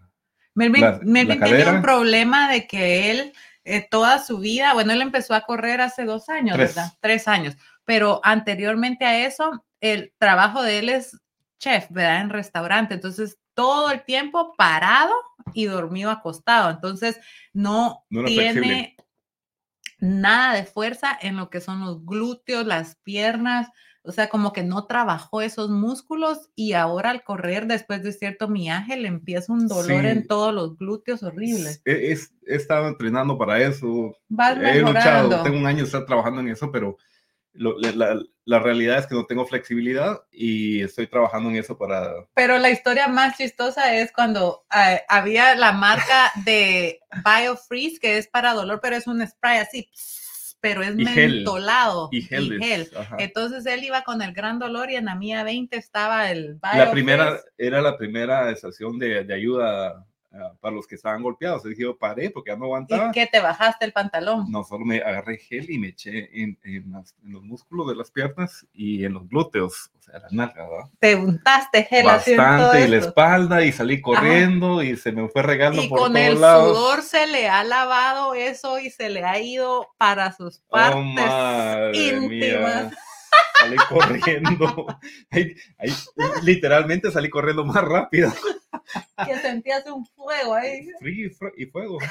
Melvin, La- Melvin la tenía cadera. un problema de que él eh, toda su vida, bueno, él empezó a correr hace dos años, Tres. ¿verdad? Tres años, pero anteriormente a eso, el trabajo de él es chef, ¿verdad? En restaurante, entonces todo el tiempo parado y dormido acostado, entonces no, No tiene flexible. nada de fuerza en lo que son los glúteos, las piernas, o sea, como que no trabajó esos músculos y ahora al correr después de cierto miaje le empieza un dolor Sí. en todos los glúteos horrible. He, he- he estado entrenando para eso. Vas He luchado, mejorando. tengo un año de estar trabajando en eso, pero lo- la, la- realidad es que no tengo flexibilidad y estoy trabajando en eso para... Pero la historia más chistosa es cuando ah, había la marca de BioFreeze, que es para dolor, pero es un spray así, pss, pero es Y gel. mentolado. Y gel. y gel. Entonces él iba con el gran dolor y en la mía 20 estaba el La primera, era la primera estación de, de ayuda ah, para los que estaban golpeados. Dije, yo paré porque ya no aguantaba. ¿Y que te bajaste el pantalón? No, solo me agarré gel y me eché en, en las- en los músculos de las piernas y en los glúteos, o sea, la nalga, ¿verdad? Te untaste gel Bastante, y la espalda, y salí corriendo y se me fue regando Y por con todos el lados. sudor se le ha lavado eso y se le ha ido para sus Oh, partes madre íntimas. mía. Salí corriendo. [laughs] Ahí- ahí, literalmente salí corriendo más rápido. [laughs] que sentías un fuego ahí. Frío y fue- y fuego. [laughs]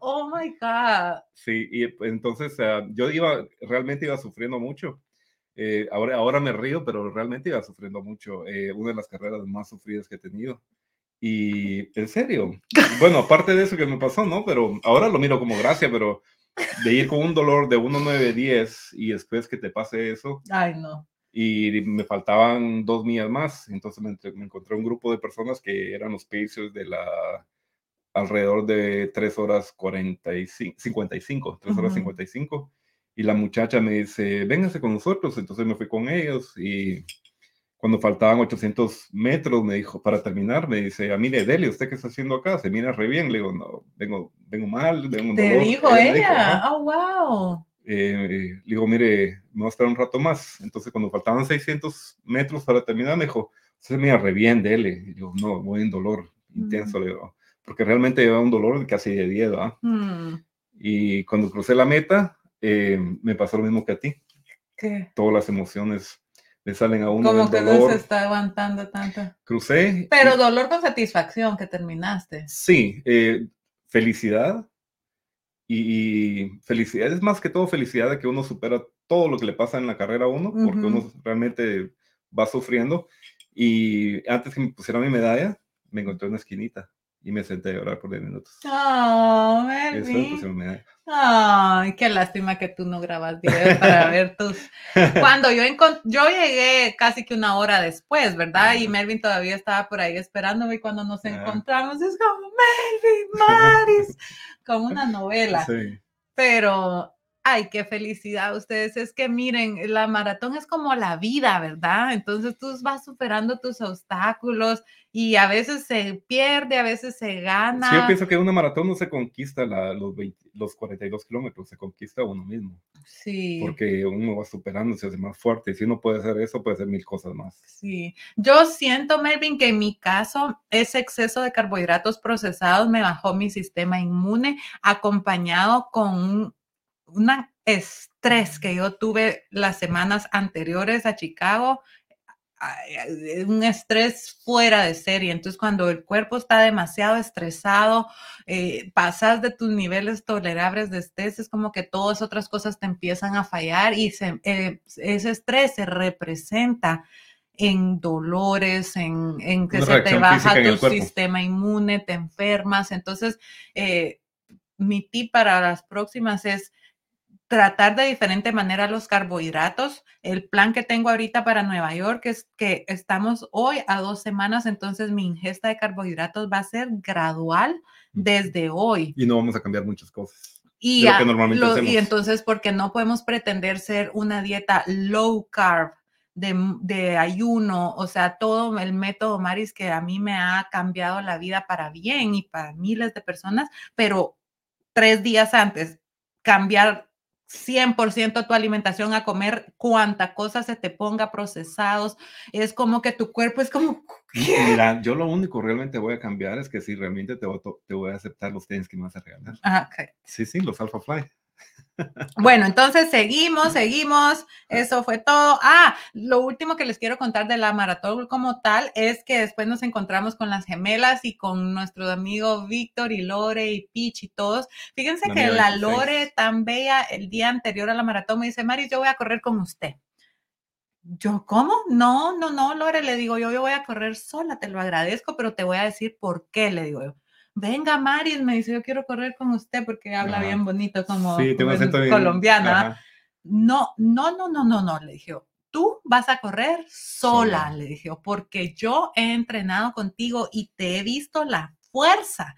Oh my God. Sí, y entonces ah, yo iba, realmente iba sufriendo mucho. Eh, ahora, ahora me río, pero realmente iba sufriendo mucho. Eh, una de las carreras más sufridas que he tenido. Y en serio, bueno, aparte de eso que me pasó, ¿no? Pero ahora lo miro como gracia, pero de ir con un dolor de 1,910 y después que te pase eso, Ay, no. Y me faltaban dos millas más, entonces me, me encontré un grupo de personas que eran los pacers de la alrededor de 3 horas 45, 55, 3 horas Ujú. 55. Y la muchacha me dice, véngase con nosotros. Entonces me fui con ellos y cuando faltaban 800 metros, me dijo, para terminar, me dice, ah, mire, Deli, ¿usted qué está haciendo acá? Se mira re bien. Le digo, no, vengo, vengo mal, vengo Te dolor". dijo dijo, ella. "Ajá". Oh, wow. Eh, le digo, mire, me voy a esperar un rato más. Entonces, cuando faltaban 600 metros para terminar, me dijo, usted me re bien, dele. Y yo, no, voy en dolor intenso, le digo, porque realmente llevaba un dolor casi de 10, ¿verdad? Hmm, Y cuando crucé la meta, eh, me pasó lo mismo que a ti. ¿Qué? Todas las emociones le salen a uno Como que no dolor. se está aguantando tanto. Crucé. Pero y- dolor con satisfacción que terminaste. Sí, eh, felicidad. Y, felicidad es más que todo felicidad de que uno supera todo lo que le pasa en la carrera a uno, porque uno realmente va sufriendo. Y antes que me pusiera mi medalla, me encontré en una esquinita y me senté a llorar por 10 minutos. Oh, Eso me pusieron medalla. Ay, qué lástima que tú no grabas videos para [laughs] ver tus. Cuando yo yo llegué casi que una hora después, ¿verdad? Y. Melvin todavía estaba por ahí esperándome y cuando nos encontramos es como Melvin, Maris, como una novela. Sí. Pero, ay, qué felicidad ustedes. Es que miren, la maratón es como la vida, ¿verdad? Entonces tú vas superando tus obstáculos y a veces se pierde, a veces se gana. Sí, yo pienso que una maratón no se conquista la- los, 20 los 42 kilómetros, se conquista uno mismo. Sí. Porque uno va superando, se hace más fuerte. Si uno puede hacer eso, puede hacer mil cosas más. Sí. Yo siento, Melvin, que en mi caso, ese exceso de carbohidratos procesados me bajó mi sistema inmune, acompañado con un una estrés que yo tuve las semanas anteriores a Chicago, un estrés fuera de serie. Entonces, cuando el cuerpo está demasiado estresado, eh, pasas de tus niveles tolerables de estrés, es como que todas otras cosas te empiezan a fallar y eh, ese estrés se representa en dolores, en, que se te baja tu sistema inmune, te enfermas. Entonces, eh, mi tip para las próximas es tratar de diferente manera los carbohidratos. El plan que tengo ahorita para Nueva York es que estamos hoy a dos semanas, entonces mi ingesta de carbohidratos va a ser gradual desde hoy. Y no vamos a cambiar muchas cosas. Y, y entonces, porque no podemos pretender ser una dieta low carb, de, de, ayuno, o sea, todo el método Maris que a mí me ha cambiado la vida para bien y para miles de personas, pero tres días antes cambiar 100% tu alimentación a comer cuanta cosa se te ponga procesados. Es como que tu cuerpo es como... [laughs] Mira, yo lo único realmente voy a cambiar es que si realmente te voy, te voy a aceptar los tenis que me vas a regalar. Ah, sí, sí, los Alpha Fly. Bueno, entonces seguimos, seguimos. Eso fue todo. Ah, lo último que les quiero contar de la maratón como tal es que después nos encontramos con las gemelas y con nuestro amigo Víctor y Lore y Peach y todos. Fíjense que la Lore tan bella el día anterior a la maratón me dice, Mari, yo voy a correr con usted. Yo, ¿cómo? No, no, no, Lore, le digo yo, yo voy a correr sola, te lo agradezco, pero te voy a decir por qué, le digo yo venga Maris, me dice, yo quiero correr con usted porque habla bien bonito como, sí, colombiana. No, no, no, no, no, no, le dije, tú vas a correr sola, le dije, porque yo he entrenado contigo y te he visto la fuerza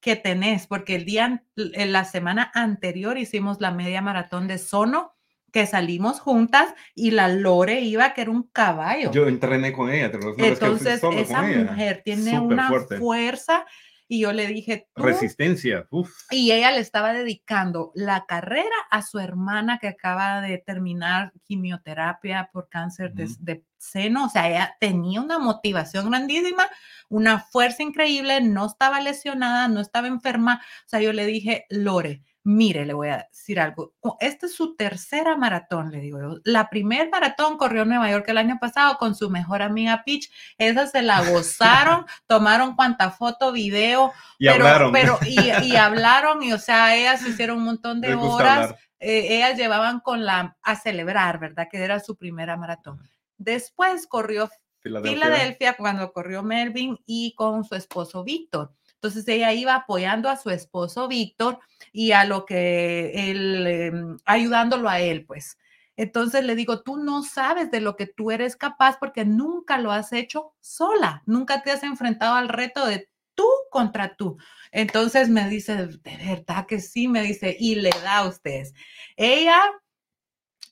que tenés, porque el día, en la semana anterior hicimos la media maratón de Sono, que salimos juntas y la Lore iba que era un caballo. Yo entrené con ella. Entonces, esa mujer tiene una fuerza y yo le dije, resistencia. Y ella le estaba dedicando la carrera a su hermana que acaba de terminar quimioterapia por cáncer de, de, seno. O sea, ella tenía una motivación grandísima, una fuerza increíble, no estaba lesionada, no estaba enferma. O sea, yo le dije, Lore, Mire, le voy a decir algo. Esta es su tercera maratón, le digo yo. La primer maratón corrió en Nueva York el año pasado con su mejor amiga Peach. Esa se la gozaron, [laughs] tomaron cuanta foto, video. Y hablaron. Pero, y, [laughs] hablaron, y o sea, ellas hicieron un montón de horas. Eh, ellas llevaban con la, a celebrar, ¿verdad? Que era su primera maratón. Después corrió Filadelfia cuando corrió Melvin y con su esposo Víctor. Entonces ella iba apoyando a su esposo Víctor y a lo que él, em, ayudándolo a él, pues. Entonces le digo, tú no sabes de lo que tú eres capaz porque nunca lo has hecho sola, nunca te has enfrentado al reto de tú contra tú. Entonces me dice, de verdad que sí, me dice, y le da a ustedes. Ella,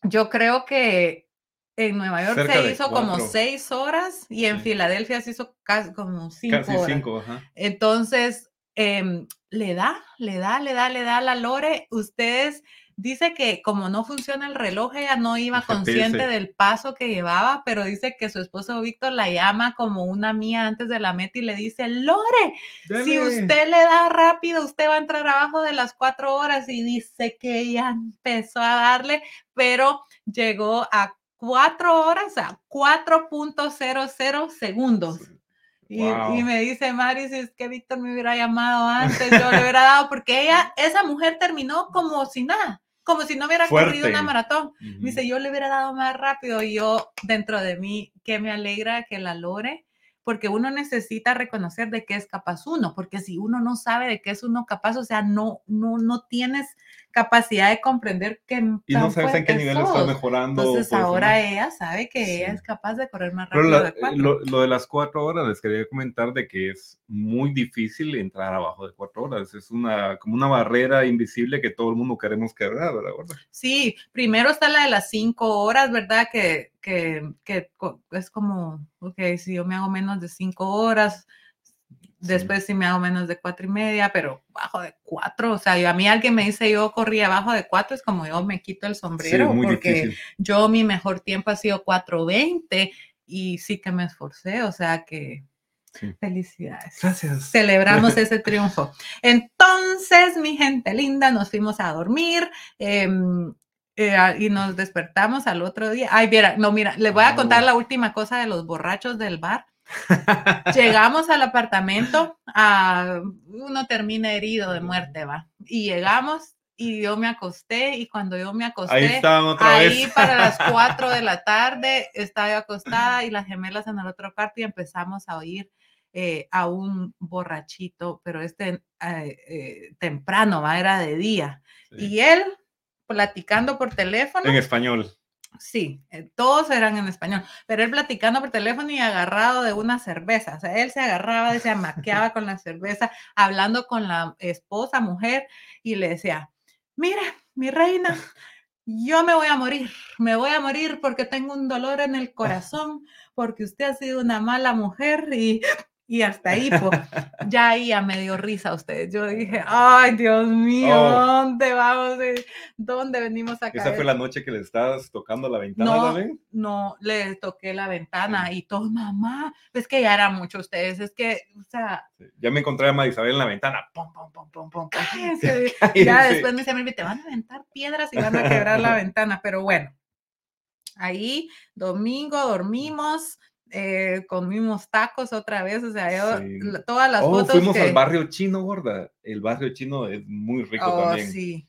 yo creo que en Nueva York se hizo como seis horas y en Filadelfia se hizo casi como cinco casi horas. Cinco, Entonces, em, le da, le da, le da, le da a la Lore. Ustedes dice que como no funciona el reloj, ella no iba consciente del paso que llevaba, pero dice que su esposo Víctor la llama como una mía antes de la meta y le dice, Lore, si usted le da rápido, usted va a entrar abajo de las cuatro horas y dice que ella empezó a darle, pero llegó a cuatro horas a 4.00 segundos. Y, me dice Mari, si es que Víctor me hubiera llamado antes, yo le hubiera dado, porque ella, [laughs] esa mujer terminó como si nada, como si no hubiera corrido una maratón. Dice, yo le hubiera dado más rápido. Y yo, dentro de mí, que me alegra que la lore, porque uno necesita reconocer de qué es capaz uno, porque si uno no sabe de qué es uno capaz, o sea, no, no, no tienes capacidad de comprender que y no sabes en qué nivel está mejorando. Entonces pues, ahora ella sabe que ella es capaz de correr más rápido. de lo, lo, de las cuatro horas les quería comentar de que es muy difícil entrar abajo de cuatro horas. Es una como una barrera invisible que todo el mundo queremos quebrar, ¿verdad? Sí, primero está la de las cinco horas, ¿verdad? Que, que, que es como, ok, si yo me hago menos de cinco horas, Después sí me hago menos de cuatro y media, pero bajo de cuatro. O sea, yo, a mí alguien me dice yo corría bajo de cuatro, es como yo me quito el sombrero, porque difícil. yo mi mejor tiempo ha sido 4.20 y sí que me esforcé, o sea que Sí. felicidades. Gracias. Celebramos [laughs] ese triunfo. Entonces, mi gente linda, nos fuimos a dormir. em, eh, y nos despertamos al otro día. Ay, mira, no, mira, les voy a contar Oh. la última cosa de los borrachos del bar. Llegamos al apartamento, a, uno termina herido de muerte, va. Y llegamos y yo me acosté y cuando yo me acosté, Ahí estaban otra ahí vez. para las [laughs] 4 de la tarde estaba yo acostada y las gemelas en el otro cuarto y empezamos a oír eh, a un borrachito, pero este eh, eh, temprano, va, era de día. Sí. Y él platicando por teléfono. En español. Sí, eh, todos eran en español, pero él platicando por teléfono y agarrado de una cerveza. O sea, él se agarraba, se amaqueaba con la cerveza, hablando con la esposa, mujer, y le decía, mira, mi reina, yo me voy a morir, me voy a morir porque tengo un dolor en el [laughs] corazón, porque usted ha sido una mala mujer y, y hasta ahí, po, [laughs] ya ahí ya me dio risa a usted. Yo dije, ay, Dios mío, Oh. ¿dónde vamos? Eh, ¿Dónde venimos a Esa fue la noche que le estabas tocando la ventana No. también. no le toqué la ventana y todo, mamá, es que ya era mucho ustedes, es que, o sea, Sí. Ya me encontré a Marisabel en la ventana. Pum, pum, pum, pum, pum, cállense. [laughs] ya después me dice, "Melvi, te van a aventar piedras y van a quebrar la [laughs] ventana, pero bueno, ahí domingo dormimos, eh, comimos tacos otra vez, o sea, yo, Sí. la- todas las Oh, fotos fuimos que... al barrio chino, gorda. El barrio chino es muy rico Oh, también. sí.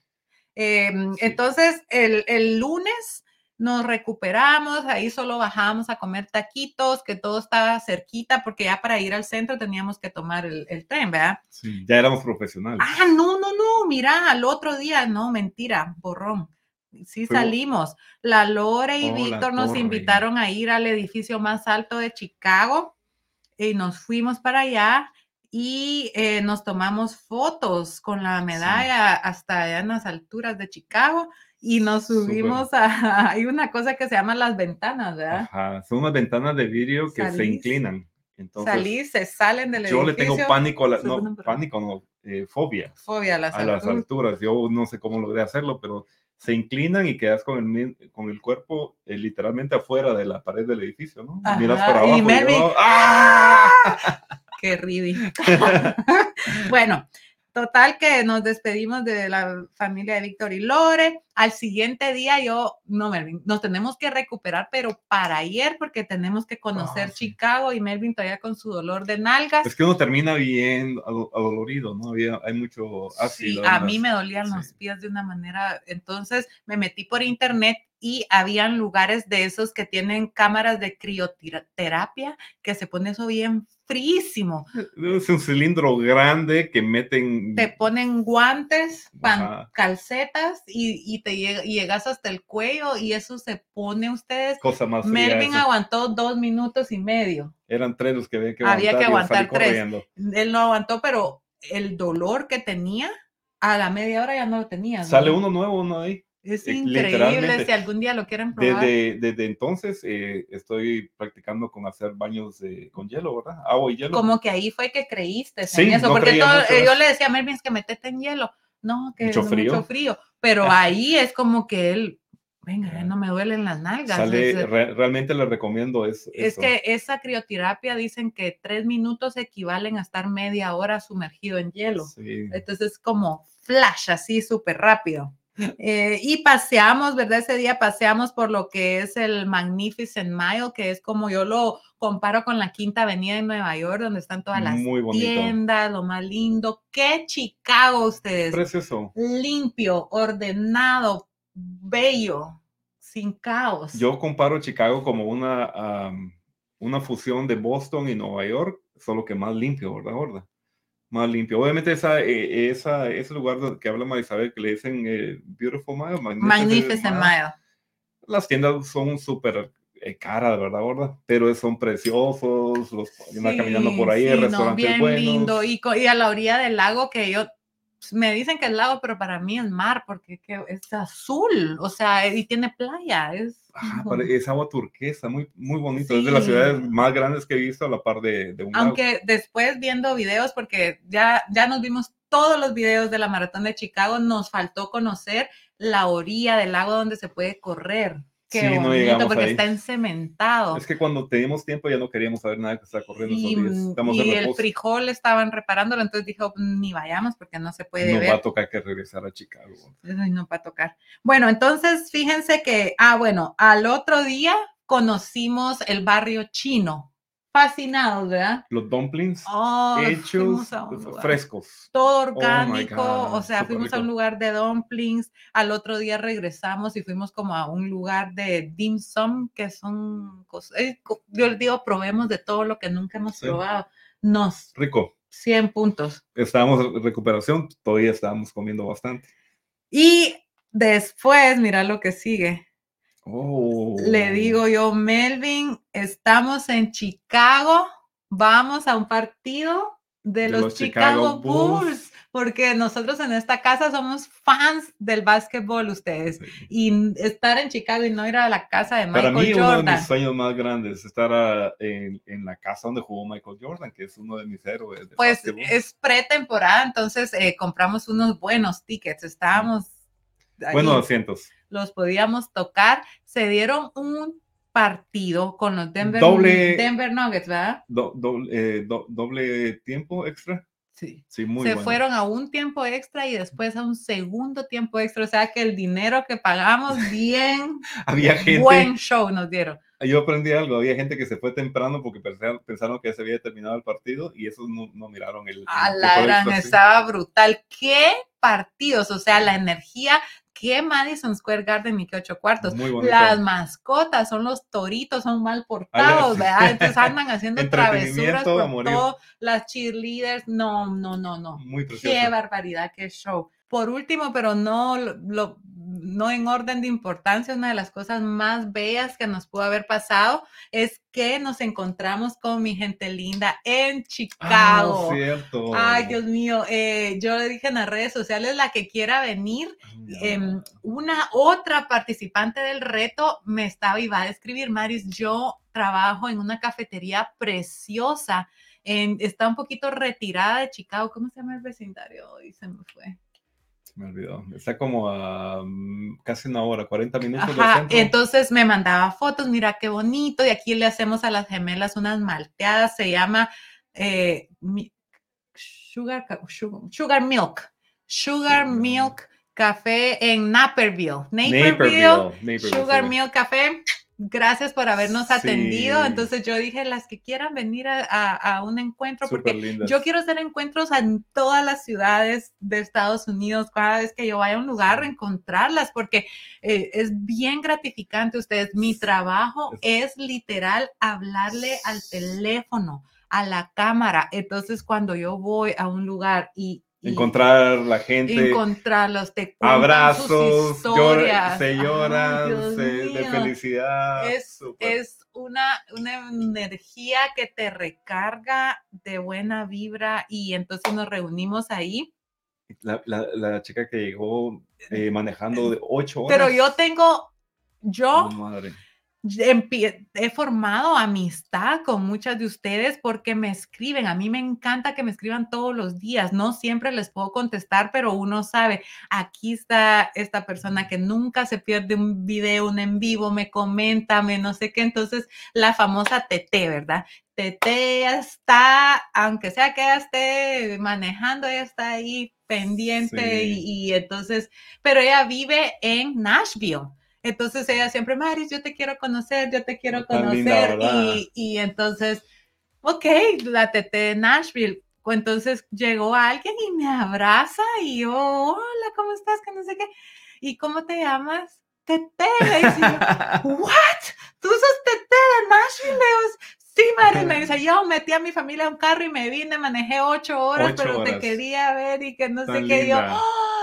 Em, Sí. Entonces, el, el lunes nos recuperamos, ahí solo bajábamos a comer taquitos, que todo estaba cerquita, porque ya para ir al centro teníamos que tomar el, el tren, ¿verdad? Sí, Ya éramos profesionales. Ah, no, no, no, mira, al otro día, no, mentira, borrón. Sí salimos. La Lore y Oh, Víctor nos torre. invitaron a ir al edificio más alto de Chicago y nos fuimos para allá y eh, nos tomamos fotos con la medalla hasta allá en las alturas de Chicago y nos subimos a, [laughs] hay una cosa que se llama las ventanas, ¿verdad? Ajá, son unas ventanas de vidrio que se Salís. inclinan. Entonces, Salir, se salen del yo le tengo edificio, pánico a la, no, pánico, no, eh, fobia fobia a las a las alturas. Yo no sé cómo logré hacerlo, pero se inclinan y quedas con el, con el cuerpo eh, literalmente afuera de la pared del edificio, ¿no? Miras Ajá, para y abajo. y yo, ¡ah! [laughs] Qué ribi. [laughs] [laughs] bueno, total que nos despedimos de la familia de Víctor y Lore. Al siguiente día yo, no, Melvin, nos tenemos que recuperar, pero para ayer, porque tenemos que conocer Ah, sí. Chicago y Melvin todavía con su dolor de nalgas. Es que uno termina bien ado- adolorido, ¿no? Había, hay mucho ácido. a mí me dolían los pies de una manera, entonces me metí por internet y habían lugares de esos que tienen cámaras de crioterapia, que se pone eso bien fríísimo. Es un cilindro grande que meten. te ponen guantes, pan- calcetas y, y te llega, y llegas hasta el cuello y eso se pone ustedes. Cosa más fría Melvin aguantó dos minutos y medio. Eran tres los que había que Había que aguantar. aguantar tres. corriendo. Él no aguantó, pero el dolor que tenía a la media hora ya no lo tenía. ¿no? Sale uno nuevo, uno ahí. Es eh, increíble si algún día lo quieren probar. Desde, desde entonces eh, estoy practicando con hacer baños de- con hielo, ¿verdad? Agua y hielo. Como que ahí fue que creíste Sí, en eso, no porque todo- mucho. eh, yo le decía a Melvin es que metete en hielo. No, que Mucho es frío. mucho frío. Pero [laughs] ahí es como que él, venga, ya no me duelen las nalgas. Sale, es- re- realmente le recomiendo eso. Es eso. que esa crioterapia dicen que tres minutos equivalen a estar media hora sumergido en hielo. Sí. Entonces es como flash, así súper rápido. Eh, y paseamos, ¿verdad? Ese día paseamos por lo que es el Magnificent Mile, que es como yo lo comparo con la Quinta Avenida en Nueva York, donde están todas las Muy tiendas, lo más lindo. ¡Qué Chicago ustedes! Precioso. Limpio, ordenado, bello, sin caos. Yo comparo Chicago como una, una fusión de Boston y Nueva York, solo que más limpio, ¿verdad, gorda? Más limpio. Obviamente esa, eh, esa, ese lugar donde- que habla Marisabel, que le dicen eh, Beautiful Mile, Magnificent Mile. Las tiendas son súper eh, caras, ¿verdad, gorda? Pero son preciosos, los anda caminando por ahí, Sí, el no, bien buenos. lindo. Y, y a la orilla del lago que yo, pues, me dicen que es lago, pero para mí es mar, porque que es azul, o sea, y tiene playa. Es, Ajá, Ujú. pare- es agua turquesa, muy, muy bonito. Es de Sí. las ciudades más grandes que he visto a la par de, de un lago. Aunque después viendo videos, porque ya, ya nos vimos todos los videos de la maratón de Chicago, nos faltó conocer la orilla del lago donde se puede correr. Qué Sí, no bonito, llegamos porque ahí. está encementado. Es que cuando teníamos tiempo ya no queríamos saber nada que está corriendo Y, esos días. Estamos y el frijol estaban reparándolo, entonces dijo, ni vayamos porque no se puede Nos ver. va a tocar que regresar a Chicago. No para tocar. Bueno, entonces fíjense que, ah, bueno, al otro día conocimos el barrio chino. Fascinados, ¿verdad? Los dumplings Oh, hechos a frescos. todo Oh orgánico, God, o sea, fuimos a rico. un lugar de dumplings, al otro día regresamos y fuimos como a un lugar de dim sum, que son cosas, eh, yo les digo, probemos de todo lo que nunca hemos Sí. probado. Nos, Rico. 100 puntos. Estábamos en recuperación, todavía estábamos comiendo bastante. Y después, mira lo que sigue. Oh. Le digo yo, Melvin, estamos en Chicago, vamos a un partido de, De los, los Chicago, Chicago Bulls. Bulls, porque nosotros en esta casa somos fans del básquetbol, ustedes. Sí. Y estar en Chicago y no ir a la casa de Para Michael mí, uno de Jordan. mis sueños más grandes es estar ah, en, en la casa donde jugó Michael Jordan, que es uno de mis héroes. de Pues básquetbol. es pretemporada, entonces eh, compramos unos buenos tickets. Estábamos. ahí. Buenos asientos. los podíamos tocar. Se dieron un partido con los Denver, Doble- Denver Nuggets, ¿verdad? Do- doble, eh, do- doble tiempo extra. Sí. Sí, muy Se bueno. fueron a un tiempo extra y después a un segundo tiempo extra. O sea que el dinero que pagamos, [laughs] bien, Había gente. buen show nos dieron. Yo aprendí algo. Había gente que se fue temprano porque pensaron, que ya se había terminado el partido y esos no, no miraron el. el A tiempo la gran, extra, sí. estaba brutal. ¿Qué partidos? O sea, la energía, qué Madison Square Garden y qué ocho cuartos. Muy. Las mascotas son los toritos, son mal portados. ¿verdad? Entonces andan haciendo [laughs] travesuras por todo. Las cheerleaders, no, no, no, no. Muy precioso. Qué barbaridad, qué show. Por último, pero no, lo- no en orden de importancia, una de las cosas más bellas que nos pudo haber pasado es que nos encontramos con mi gente linda en Ah, Chicago. cierto. Ay, Dios mío, eh, yo le dije en las redes sociales, la que quiera venir, em, una otra participante del reto me estaba y va a escribir, Maris, yo trabajo en una cafetería preciosa, en- está un poquito retirada de Chicago, ¿cómo se llama el vecindario? Hoy se me fue. Me olvidó. Está como a mm, casi una hora, 40 minutos Ajá, entonces me mandaba fotos, mira qué bonito, y aquí le hacemos a las gemelas unas malteadas, se llama eh, mi- sugar, sugar, sugar Milk, Sugar Sí, Milk Café en Naperville, Naperville, Naperville, Naperville, Sugar sí. Milk Café. Gracias por habernos atendido. Sí. Entonces yo dije, las que quieran venir a, a- a un encuentro, porque lindas. yo quiero hacer encuentros en todas las ciudades de Estados Unidos, cada vez que yo vaya a un lugar, encontrarlas, porque eh, es bien gratificante ustedes. Mi trabajo es literal hablarle al teléfono, a la cámara. Entonces, cuando yo voy a un lugar y Encontrar la gente. encontrarlos, te abrazos, sus llora- historias. se Ay, lloran Dios se- de felicidad. Es, es una, una energía que te recarga de buena vibra y entonces nos reunimos ahí. La, la- la chica que llegó eh, manejando de 8 horas. Pero yo tengo, yo madre. He formado amistad con muchas de ustedes porque me escriben. A mí me encanta que me escriban todos los días. No siempre les puedo contestar, pero uno sabe, aquí está esta persona que nunca se pierde un video, un en vivo, me comenta, me no sé qué. Entonces, la famosa TT, ¿verdad? Tete ya está, aunque sea que ella esté manejando, ella está ahí pendiente Sí. y, y entonces, pero ella vive en Nashville. Entonces ella siempre, Maris, yo te quiero conocer, yo te quiero linda, conocer. y, y entonces, ok, la Tete de Nashville. Entonces llegó alguien y me abraza y yo, hola, ¿cómo estás? Que no sé qué. ¿Y cómo te llamas? Tete. Le dice yo, [laughs] ¿what? ¿Tú sos Tete de Nashville? Sí, Maris. Me dice, yo metí a mi familia a un carro y me vine, manejé ocho horas, Ocho pero te quería ver y que no sé qué. Y yo,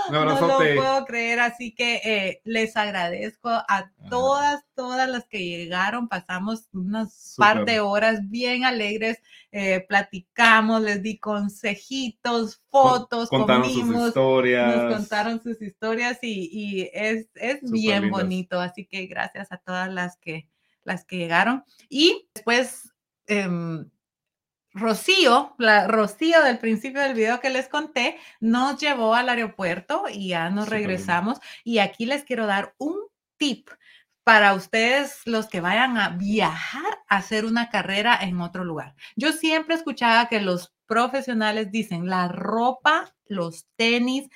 [laughs] no lo puedo creer, así que eh, les agradezco a todas, todas las que llegaron. Pasamos unas par de horas bien alegres, eh, platicamos, les di consejitos, fotos, contaron sus historias. Nos contaron sus historias y, es, bien bonito. Así que gracias a todas las que, las que llegaron. Y después... Em, Rocío, la Rocío del principio del video que les conté, nos llevó al aeropuerto y ya nos regresamos. Y aquí les quiero dar un tip para ustedes, los que vayan a viajar a hacer una carrera en otro lugar. Yo siempre escuchaba que los profesionales dicen la ropa, los tenis,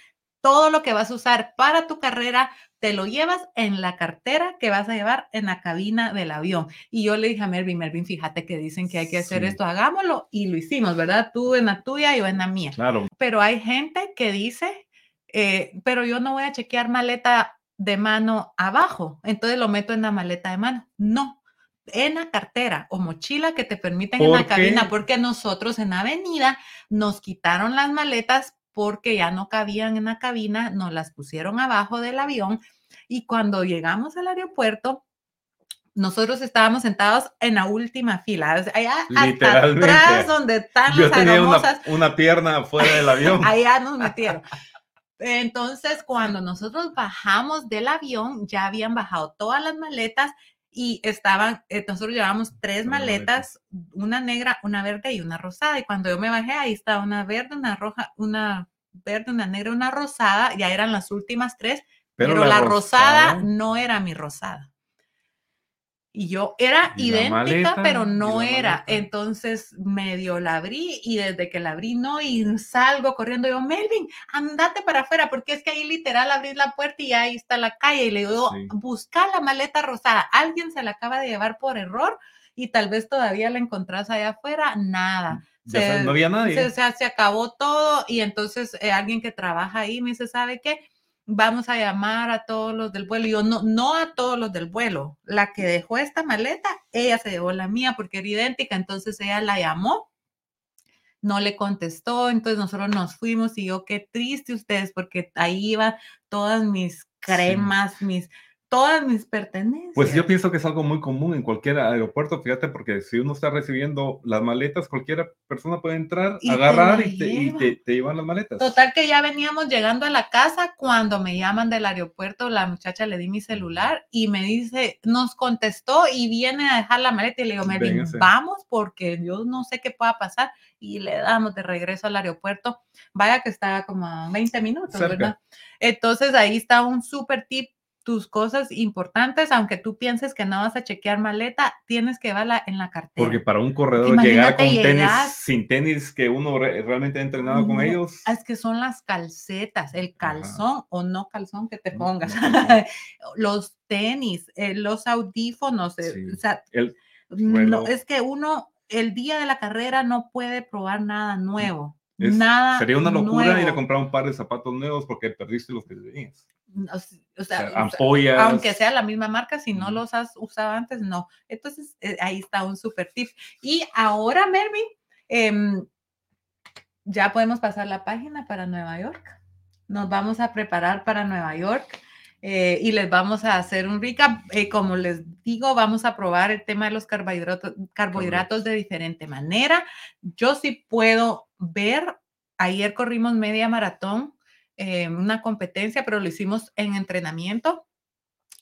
todo lo que vas a usar para tu carrera, te lo llevas en la cartera que vas a llevar en la cabina del avión. Y yo le dije a Melvin, Melvin, fíjate que dicen que hay que hacer esto, hagámoslo. Y lo hicimos, ¿verdad? Tú en la tuya y yo en la mía. Claro. Pero hay gente que dice, eh, pero yo no voy a chequear maleta de mano abajo, entonces lo meto en la maleta de mano. No, en la cartera o mochila que te permiten en la cabina, porque nosotros en la avenida nos quitaron las maletas porque ya no cabían en la cabina, nos las pusieron abajo del avión y cuando llegamos al aeropuerto, nosotros estábamos sentados en la última fila, allá hasta atrás donde están Yo tenía una, una, pierna fuera del avión. [laughs] allá nos metieron. Entonces, cuando nosotros bajamos del avión, ya habían bajado todas las maletas y estaban, eh, nosotros llevábamos tres maletas, una negra, una verde y una rosada. Y cuando yo me bajé, ahí estaba una verde, una roja, una verde, una negra, una rosada, ya eran las últimas tres, pero, la, rosada no era mi rosada. Y yo era idéntica, pero no era. Entonces medio la abrí y desde que la abrí no, y salgo corriendo. Yo, Melvin, andate para afuera, porque es que ahí literal abrí la puerta y ahí está la calle. Y le digo, busca la maleta rosada. Alguien se la acaba de llevar por error y tal vez todavía la encontrás allá afuera. Nada. Se, no había nadie. Se, se, acabó todo y entonces eh, alguien que trabaja ahí me dice, ¿sabe qué? vamos a llamar a todos los del vuelo. Y yo, no, no a todos los del vuelo. La que dejó esta maleta, ella se llevó la mía porque era idéntica, entonces ella la llamó, no le contestó, entonces nosotros nos fuimos y yo, qué triste ustedes, porque ahí iban todas mis cremas, mis todas mis pertenencias. Pues yo pienso que es algo muy común en cualquier aeropuerto, fíjate, porque si uno está recibiendo las maletas, cualquier persona puede entrar, agarrar y, te, llevan las maletas. Total que ya veníamos llegando a la casa cuando me llaman del aeropuerto, la muchacha le di mi celular y me dice, nos contestó y viene a dejar la maleta y le digo, me vamos porque yo no sé qué pueda pasar y le damos de regreso al aeropuerto. Vaya que está como a 20 minutos, ¿verdad? Entonces ahí está un súper tip tus cosas importantes, aunque tú pienses que no vas a chequear maleta, tienes que llevarla en la cartera. Porque para un corredor llegar con tenis, sin tenis que uno realmente ha entrenado con ellos. Es que son las calcetas, el calzón o no calzón que te pongas, [laughs] los tenis, eh, los audífonos, eh, o sea, no, es que uno el día de la carrera no puede probar nada nuevo. Nada sería una locura ir a comprar un par de zapatos nuevos porque perdiste los que tenías o sea, aunque sea la misma marca, si no los has usado antes, no. Entonces, eh, ahí está un super tip. Y ahora, Melvin, em, ya podemos pasar la página para Nueva York. Nos vamos a preparar para Nueva York. Eh, y les vamos a hacer un recap. Eh, como les digo, vamos a probar el tema de los carbohidratos, carbohidratos de diferente manera. Yo sí puedo ver, ayer corrimos media maratón eh, una competencia, pero lo hicimos en entrenamiento.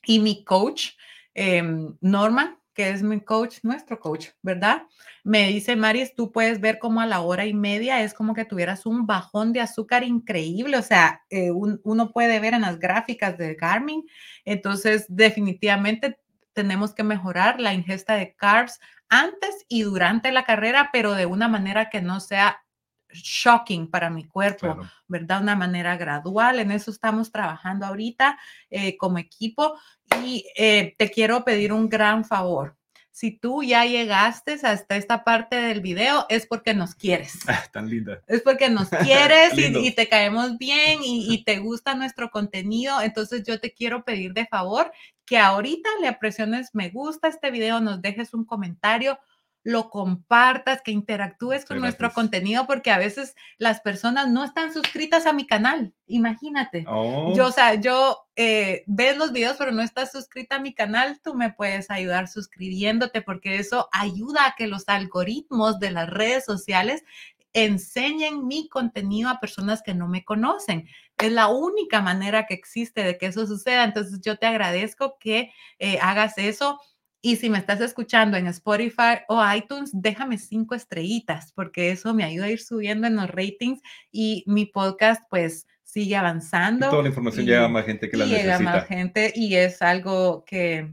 Y mi coach, eh, Norman, que es mi coach, nuestro coach, ¿verdad? Me dice, Maris, tú puedes ver como a la hora y media es como que tuvieras un bajón de azúcar increíble, o sea, eh, uno puede ver en las gráficas de Garmin, entonces definitivamente tenemos que mejorar la ingesta de carbs antes y durante la carrera, pero de una manera que no sea shocking para mi cuerpo, ¿verdad? Una manera gradual. En eso estamos trabajando ahorita eh, como equipo y eh, te quiero pedir un gran favor. Si tú ya llegaste hasta esta parte del video, es porque nos quieres. Ah, tan linda. Es porque nos [laughs] quieres y, te caemos bien y, y te gusta nuestro contenido. Entonces yo te quiero pedir de favor que ahorita le presiones me gusta este video, nos dejes un comentario lo compartas, que interactúes con nuestro contenido, porque a veces las personas no están suscritas a mi canal. Imagínate. Oh, Yo, o sea, yo eh, ves los videos, pero no estás suscrita a mi canal, tú me puedes ayudar suscribiéndote porque eso ayuda a que los algoritmos de las redes sociales enseñen mi contenido a personas que no me conocen. Es la única manera que existe de que eso suceda. Entonces, yo te agradezco que eh, hagas eso. Y si me estás escuchando en Spotify o iTunes, déjame cinco estrellitas, porque eso me ayuda a ir subiendo en los ratings y mi podcast, pues, sigue y avanzando. toda la información y- llega a más gente que la y llega necesita. más gente y es algo que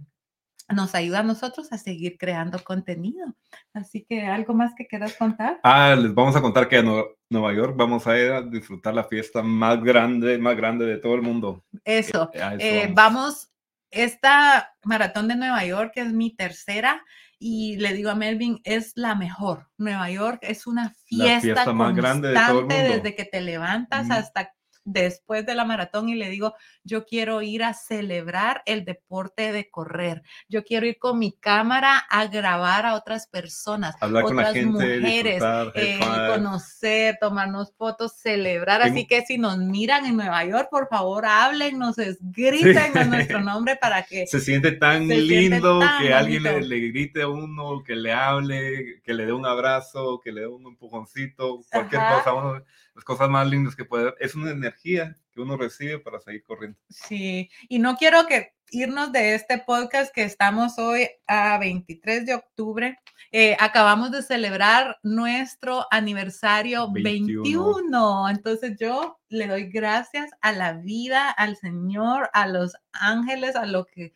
nos ayuda a nosotros a seguir creando contenido. Así que, ¿algo más que quieras contar? Ah, les vamos a contar que a Nue- Nueva York vamos a ir a disfrutar la fiesta más grande, más grande de todo el mundo. Eso. Eh, a eso Eh, vamos, esta maratón de Nueva York es mi tercera y le digo a Melvin, es la mejor. Nueva York es una La fiesta, fiesta más grande de todo el constante mundo. desde que te levantas Mm. hasta después de la maratón y le digo, yo quiero ir a celebrar el deporte de correr. Yo quiero ir con mi cámara a grabar a otras personas, Hablar con la otras gente, mujeres, eh, conocer, tomarnos fotos, celebrar. Así que si nos miran en Nueva York, por favor, háblennos, es- griten a [laughs] nuestro nombre para que Se siente tan Se siente lindo tan que alguien le, grite a uno, que le hable, que le dé un abrazo, que le dé un empujoncito, cualquier Ajá. cosa, uno- las cosas más lindas que puede. Es una energía que uno recibe para seguir corriendo. Sí, y no quiero que irnos de este podcast que estamos hoy a 23 de octubre. Eh, acabamos de celebrar nuestro aniversario 21. 21. Entonces yo le doy gracias a la vida, al Señor, a los ángeles, a lo que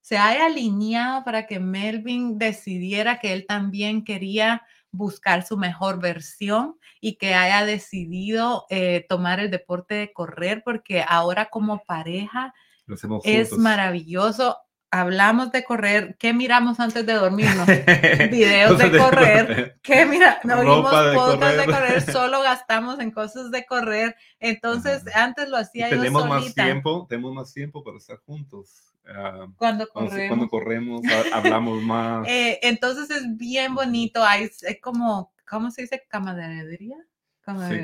se haya alineado para que Melvin decidiera que él también quería buscar su mejor versión y que haya decidido eh, tomar el deporte de correr, porque ahora como pareja es maravilloso. Hablamos de correr. ¿Qué miramos antes de dormirnos? [laughs] Videos de correr. ¿Qué mira? [laughs] No oímos Ropa de correr. [laughs] solo gastamos en cosas de correr. Entonces, Ajá. antes lo Y hacía yo tenemos más tiempo, tenemos más tiempo para estar juntos. Ah, Cuando corremos. cuando corremos, ha- hablamos [laughs] más. Eh, entonces es bien bonito, hay es como, ¿cómo se dice? Camaradería. Cama- Sí.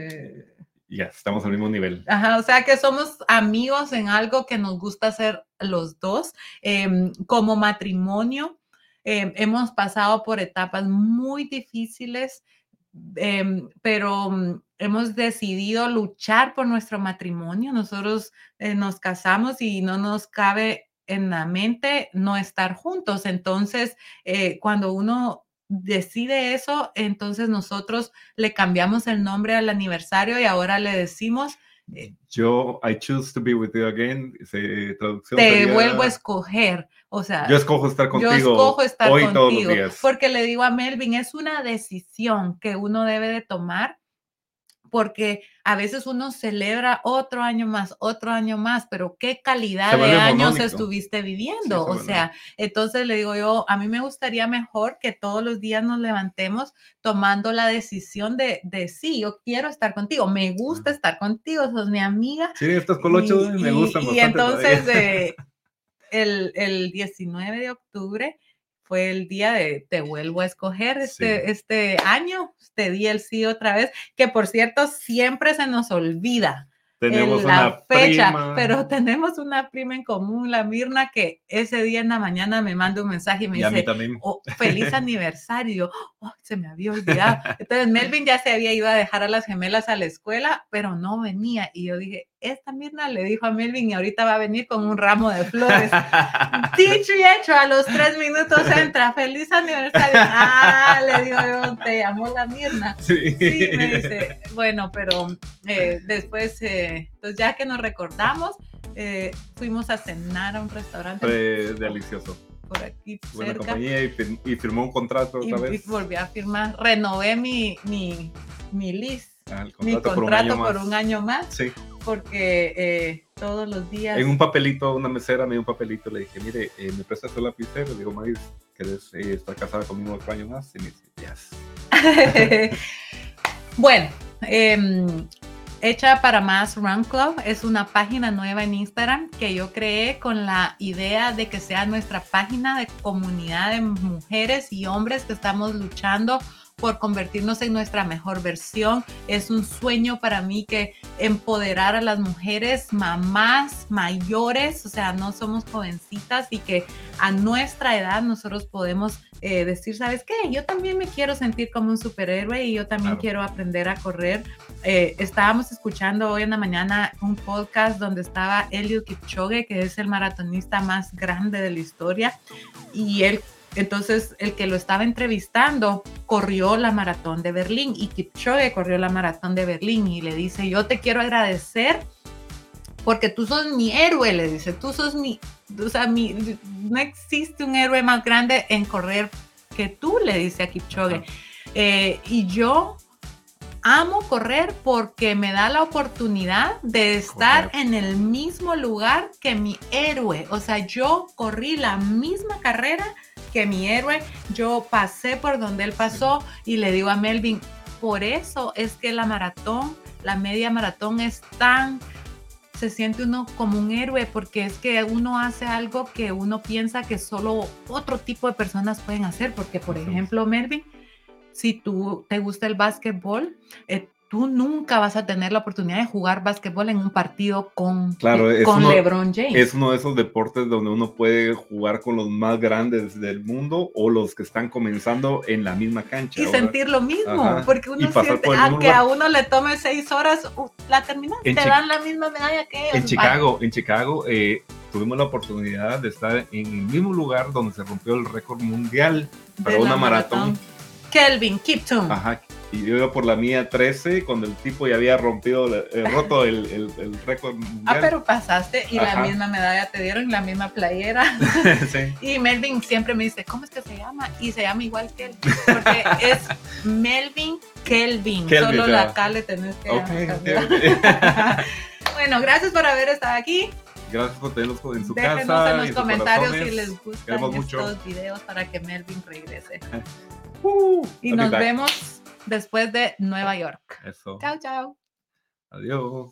Ya, estamos al mismo nivel. Ajá, o sea que somos amigos en algo que nos gusta hacer los dos. Em, como matrimonio, em, hemos pasado por etapas muy difíciles, em, pero mm, hemos decidido luchar por nuestro matrimonio. Nosotros eh, nos casamos y no nos cabe en la mente no estar juntos. Entonces, eh, cuando uno decide eso, entonces nosotros le cambiamos el nombre al aniversario y ahora le decimos, Yo, I choose to be with you again. se- traducción te sería, vuelvo a escoger. O sea, Yo escojo estar yo contigo escojo estar hoy todos los contigo. días. Porque le digo a Melvin, es una decisión que uno debe de tomar porque a veces uno celebra otro año más, otro año más, pero qué calidad de años monónico. estuviste viviendo. se o sea, entonces le digo yo, a mí me gustaría mejor que todos los días nos levantemos tomando la decisión de, de sí, yo quiero estar contigo, me gusta Ajá. estar contigo, sos mi amiga. Sí, estos colochos Y- me y- gustan Y bastante entonces todavía. eh, [laughs] el, el 19 de octubre fue el día de te vuelvo a escoger este, este año, te di el sí otra vez, que por cierto siempre se nos olvida Tenemos una la fecha, prima. pero tenemos una prima en común, la Mirna, que ese día en la mañana me manda un mensaje y me Y dice. "Oh, feliz [laughs] aniversario. "Oh, se me había olvidado. Entonces Melvin ya se había ido a dejar a las gemelas a la escuela, pero no venía. Y yo dije, esta Mirna le dijo a Melvin y ahorita va a venir con un ramo de flores. [laughs] Dicho y hecho, a los tres minutos entra, feliz aniversario. Ah, le digo yo, te llamó la Mirna. Sí. Sí, me dice, bueno, pero eh, después, eh, pues ya que nos recordamos, eh, fuimos a cenar a un restaurante Fue delicioso. por aquí Buena cerca compañía y, fir- y firmó un contrato y, otra y vez. volví a firmar, renové mi, mi, mi list, Ah, el mi contrato por un contrato año por más. un año más, Sí. Porque eh, todos los días... En un papelito, una mesera me dio un papelito, le dije, mire, eh, ¿me prestas tu lapicero? Le digo, Maris, ¿querés eh, estar casada conmigo otro año más? Y me dice, yes. [laughs] bueno, em, Hecha para Más Run Club es una página nueva en Instagram que yo creé con la idea de que sea nuestra página de comunidad de mujeres y hombres que estamos luchando por convertirnos en nuestra mejor versión. Es un sueño para mí que empoderar a las mujeres, mamás mayores, o sea, no somos jovencitas y que a nuestra edad nosotros podemos eh, decir, ¿sabes qué? Yo también me quiero sentir como un superhéroe y yo también quiero aprender a correr. Eh, estábamos escuchando hoy en la mañana un podcast donde estaba Eliud Kipchoge, que es el maratonista más grande de la historia, y él entonces, el que lo estaba entrevistando corrió la maratón de Berlín y Kipchoge corrió la maratón de Berlín y le dice, yo te quiero agradecer porque tú sos mi héroe, le dice, tú sos mi, o sea, mi, no existe un héroe más grande en correr que tú, le dice a Kipchoge. Eh, y yo amo correr porque me da la oportunidad de estar en el mismo lugar que mi héroe. O sea, yo corrí la misma carrera que mi héroe, yo pasé por donde él pasó y le digo a Melvin, por eso es que la maratón, la media maratón es tan se siente uno como un héroe porque es que uno hace algo que uno piensa que solo otro tipo de personas pueden hacer, porque por ejemplo, Melvin, si tú te gusta el básquetbol, eh, tú nunca vas a tener la oportunidad de jugar básquetbol en un partido con, claro, con LeBron James. Es uno de esos deportes donde uno puede jugar con los más grandes del mundo o los que están comenzando en la misma cancha. Y sentir lo mismo, porque uno siente, aunque a uno le tome seis horas, uh, la terminaste, te dan la misma medalla que ellos. En Chicago, en Chicago eh, tuvimos la oportunidad de estar en el mismo lugar donde se rompió el récord mundial para una maratón. Kelvin Kiptum. Ajá, y yo iba por la mía 13 cuando el tipo ya había rompido, eh, roto el, el, récord mundial. Ah, pero pasaste y la misma medalla te dieron, la misma playera. [laughs] [laughs] sí. Y Melvin siempre me dice, ¿cómo es que se llama? Y se llama igual que él, porque es Melvin Kelvin. Solo la K le tenés que okay, [laughs] Bueno, gracias por haber estado aquí. Gracias por tenerlos en su casa. Déjenos en los comentarios si les gustan estos mucho. videos para que Melvin regrese. Uh, y nos vemos después de Nueva York. Eso. Chao, chao. Adiós.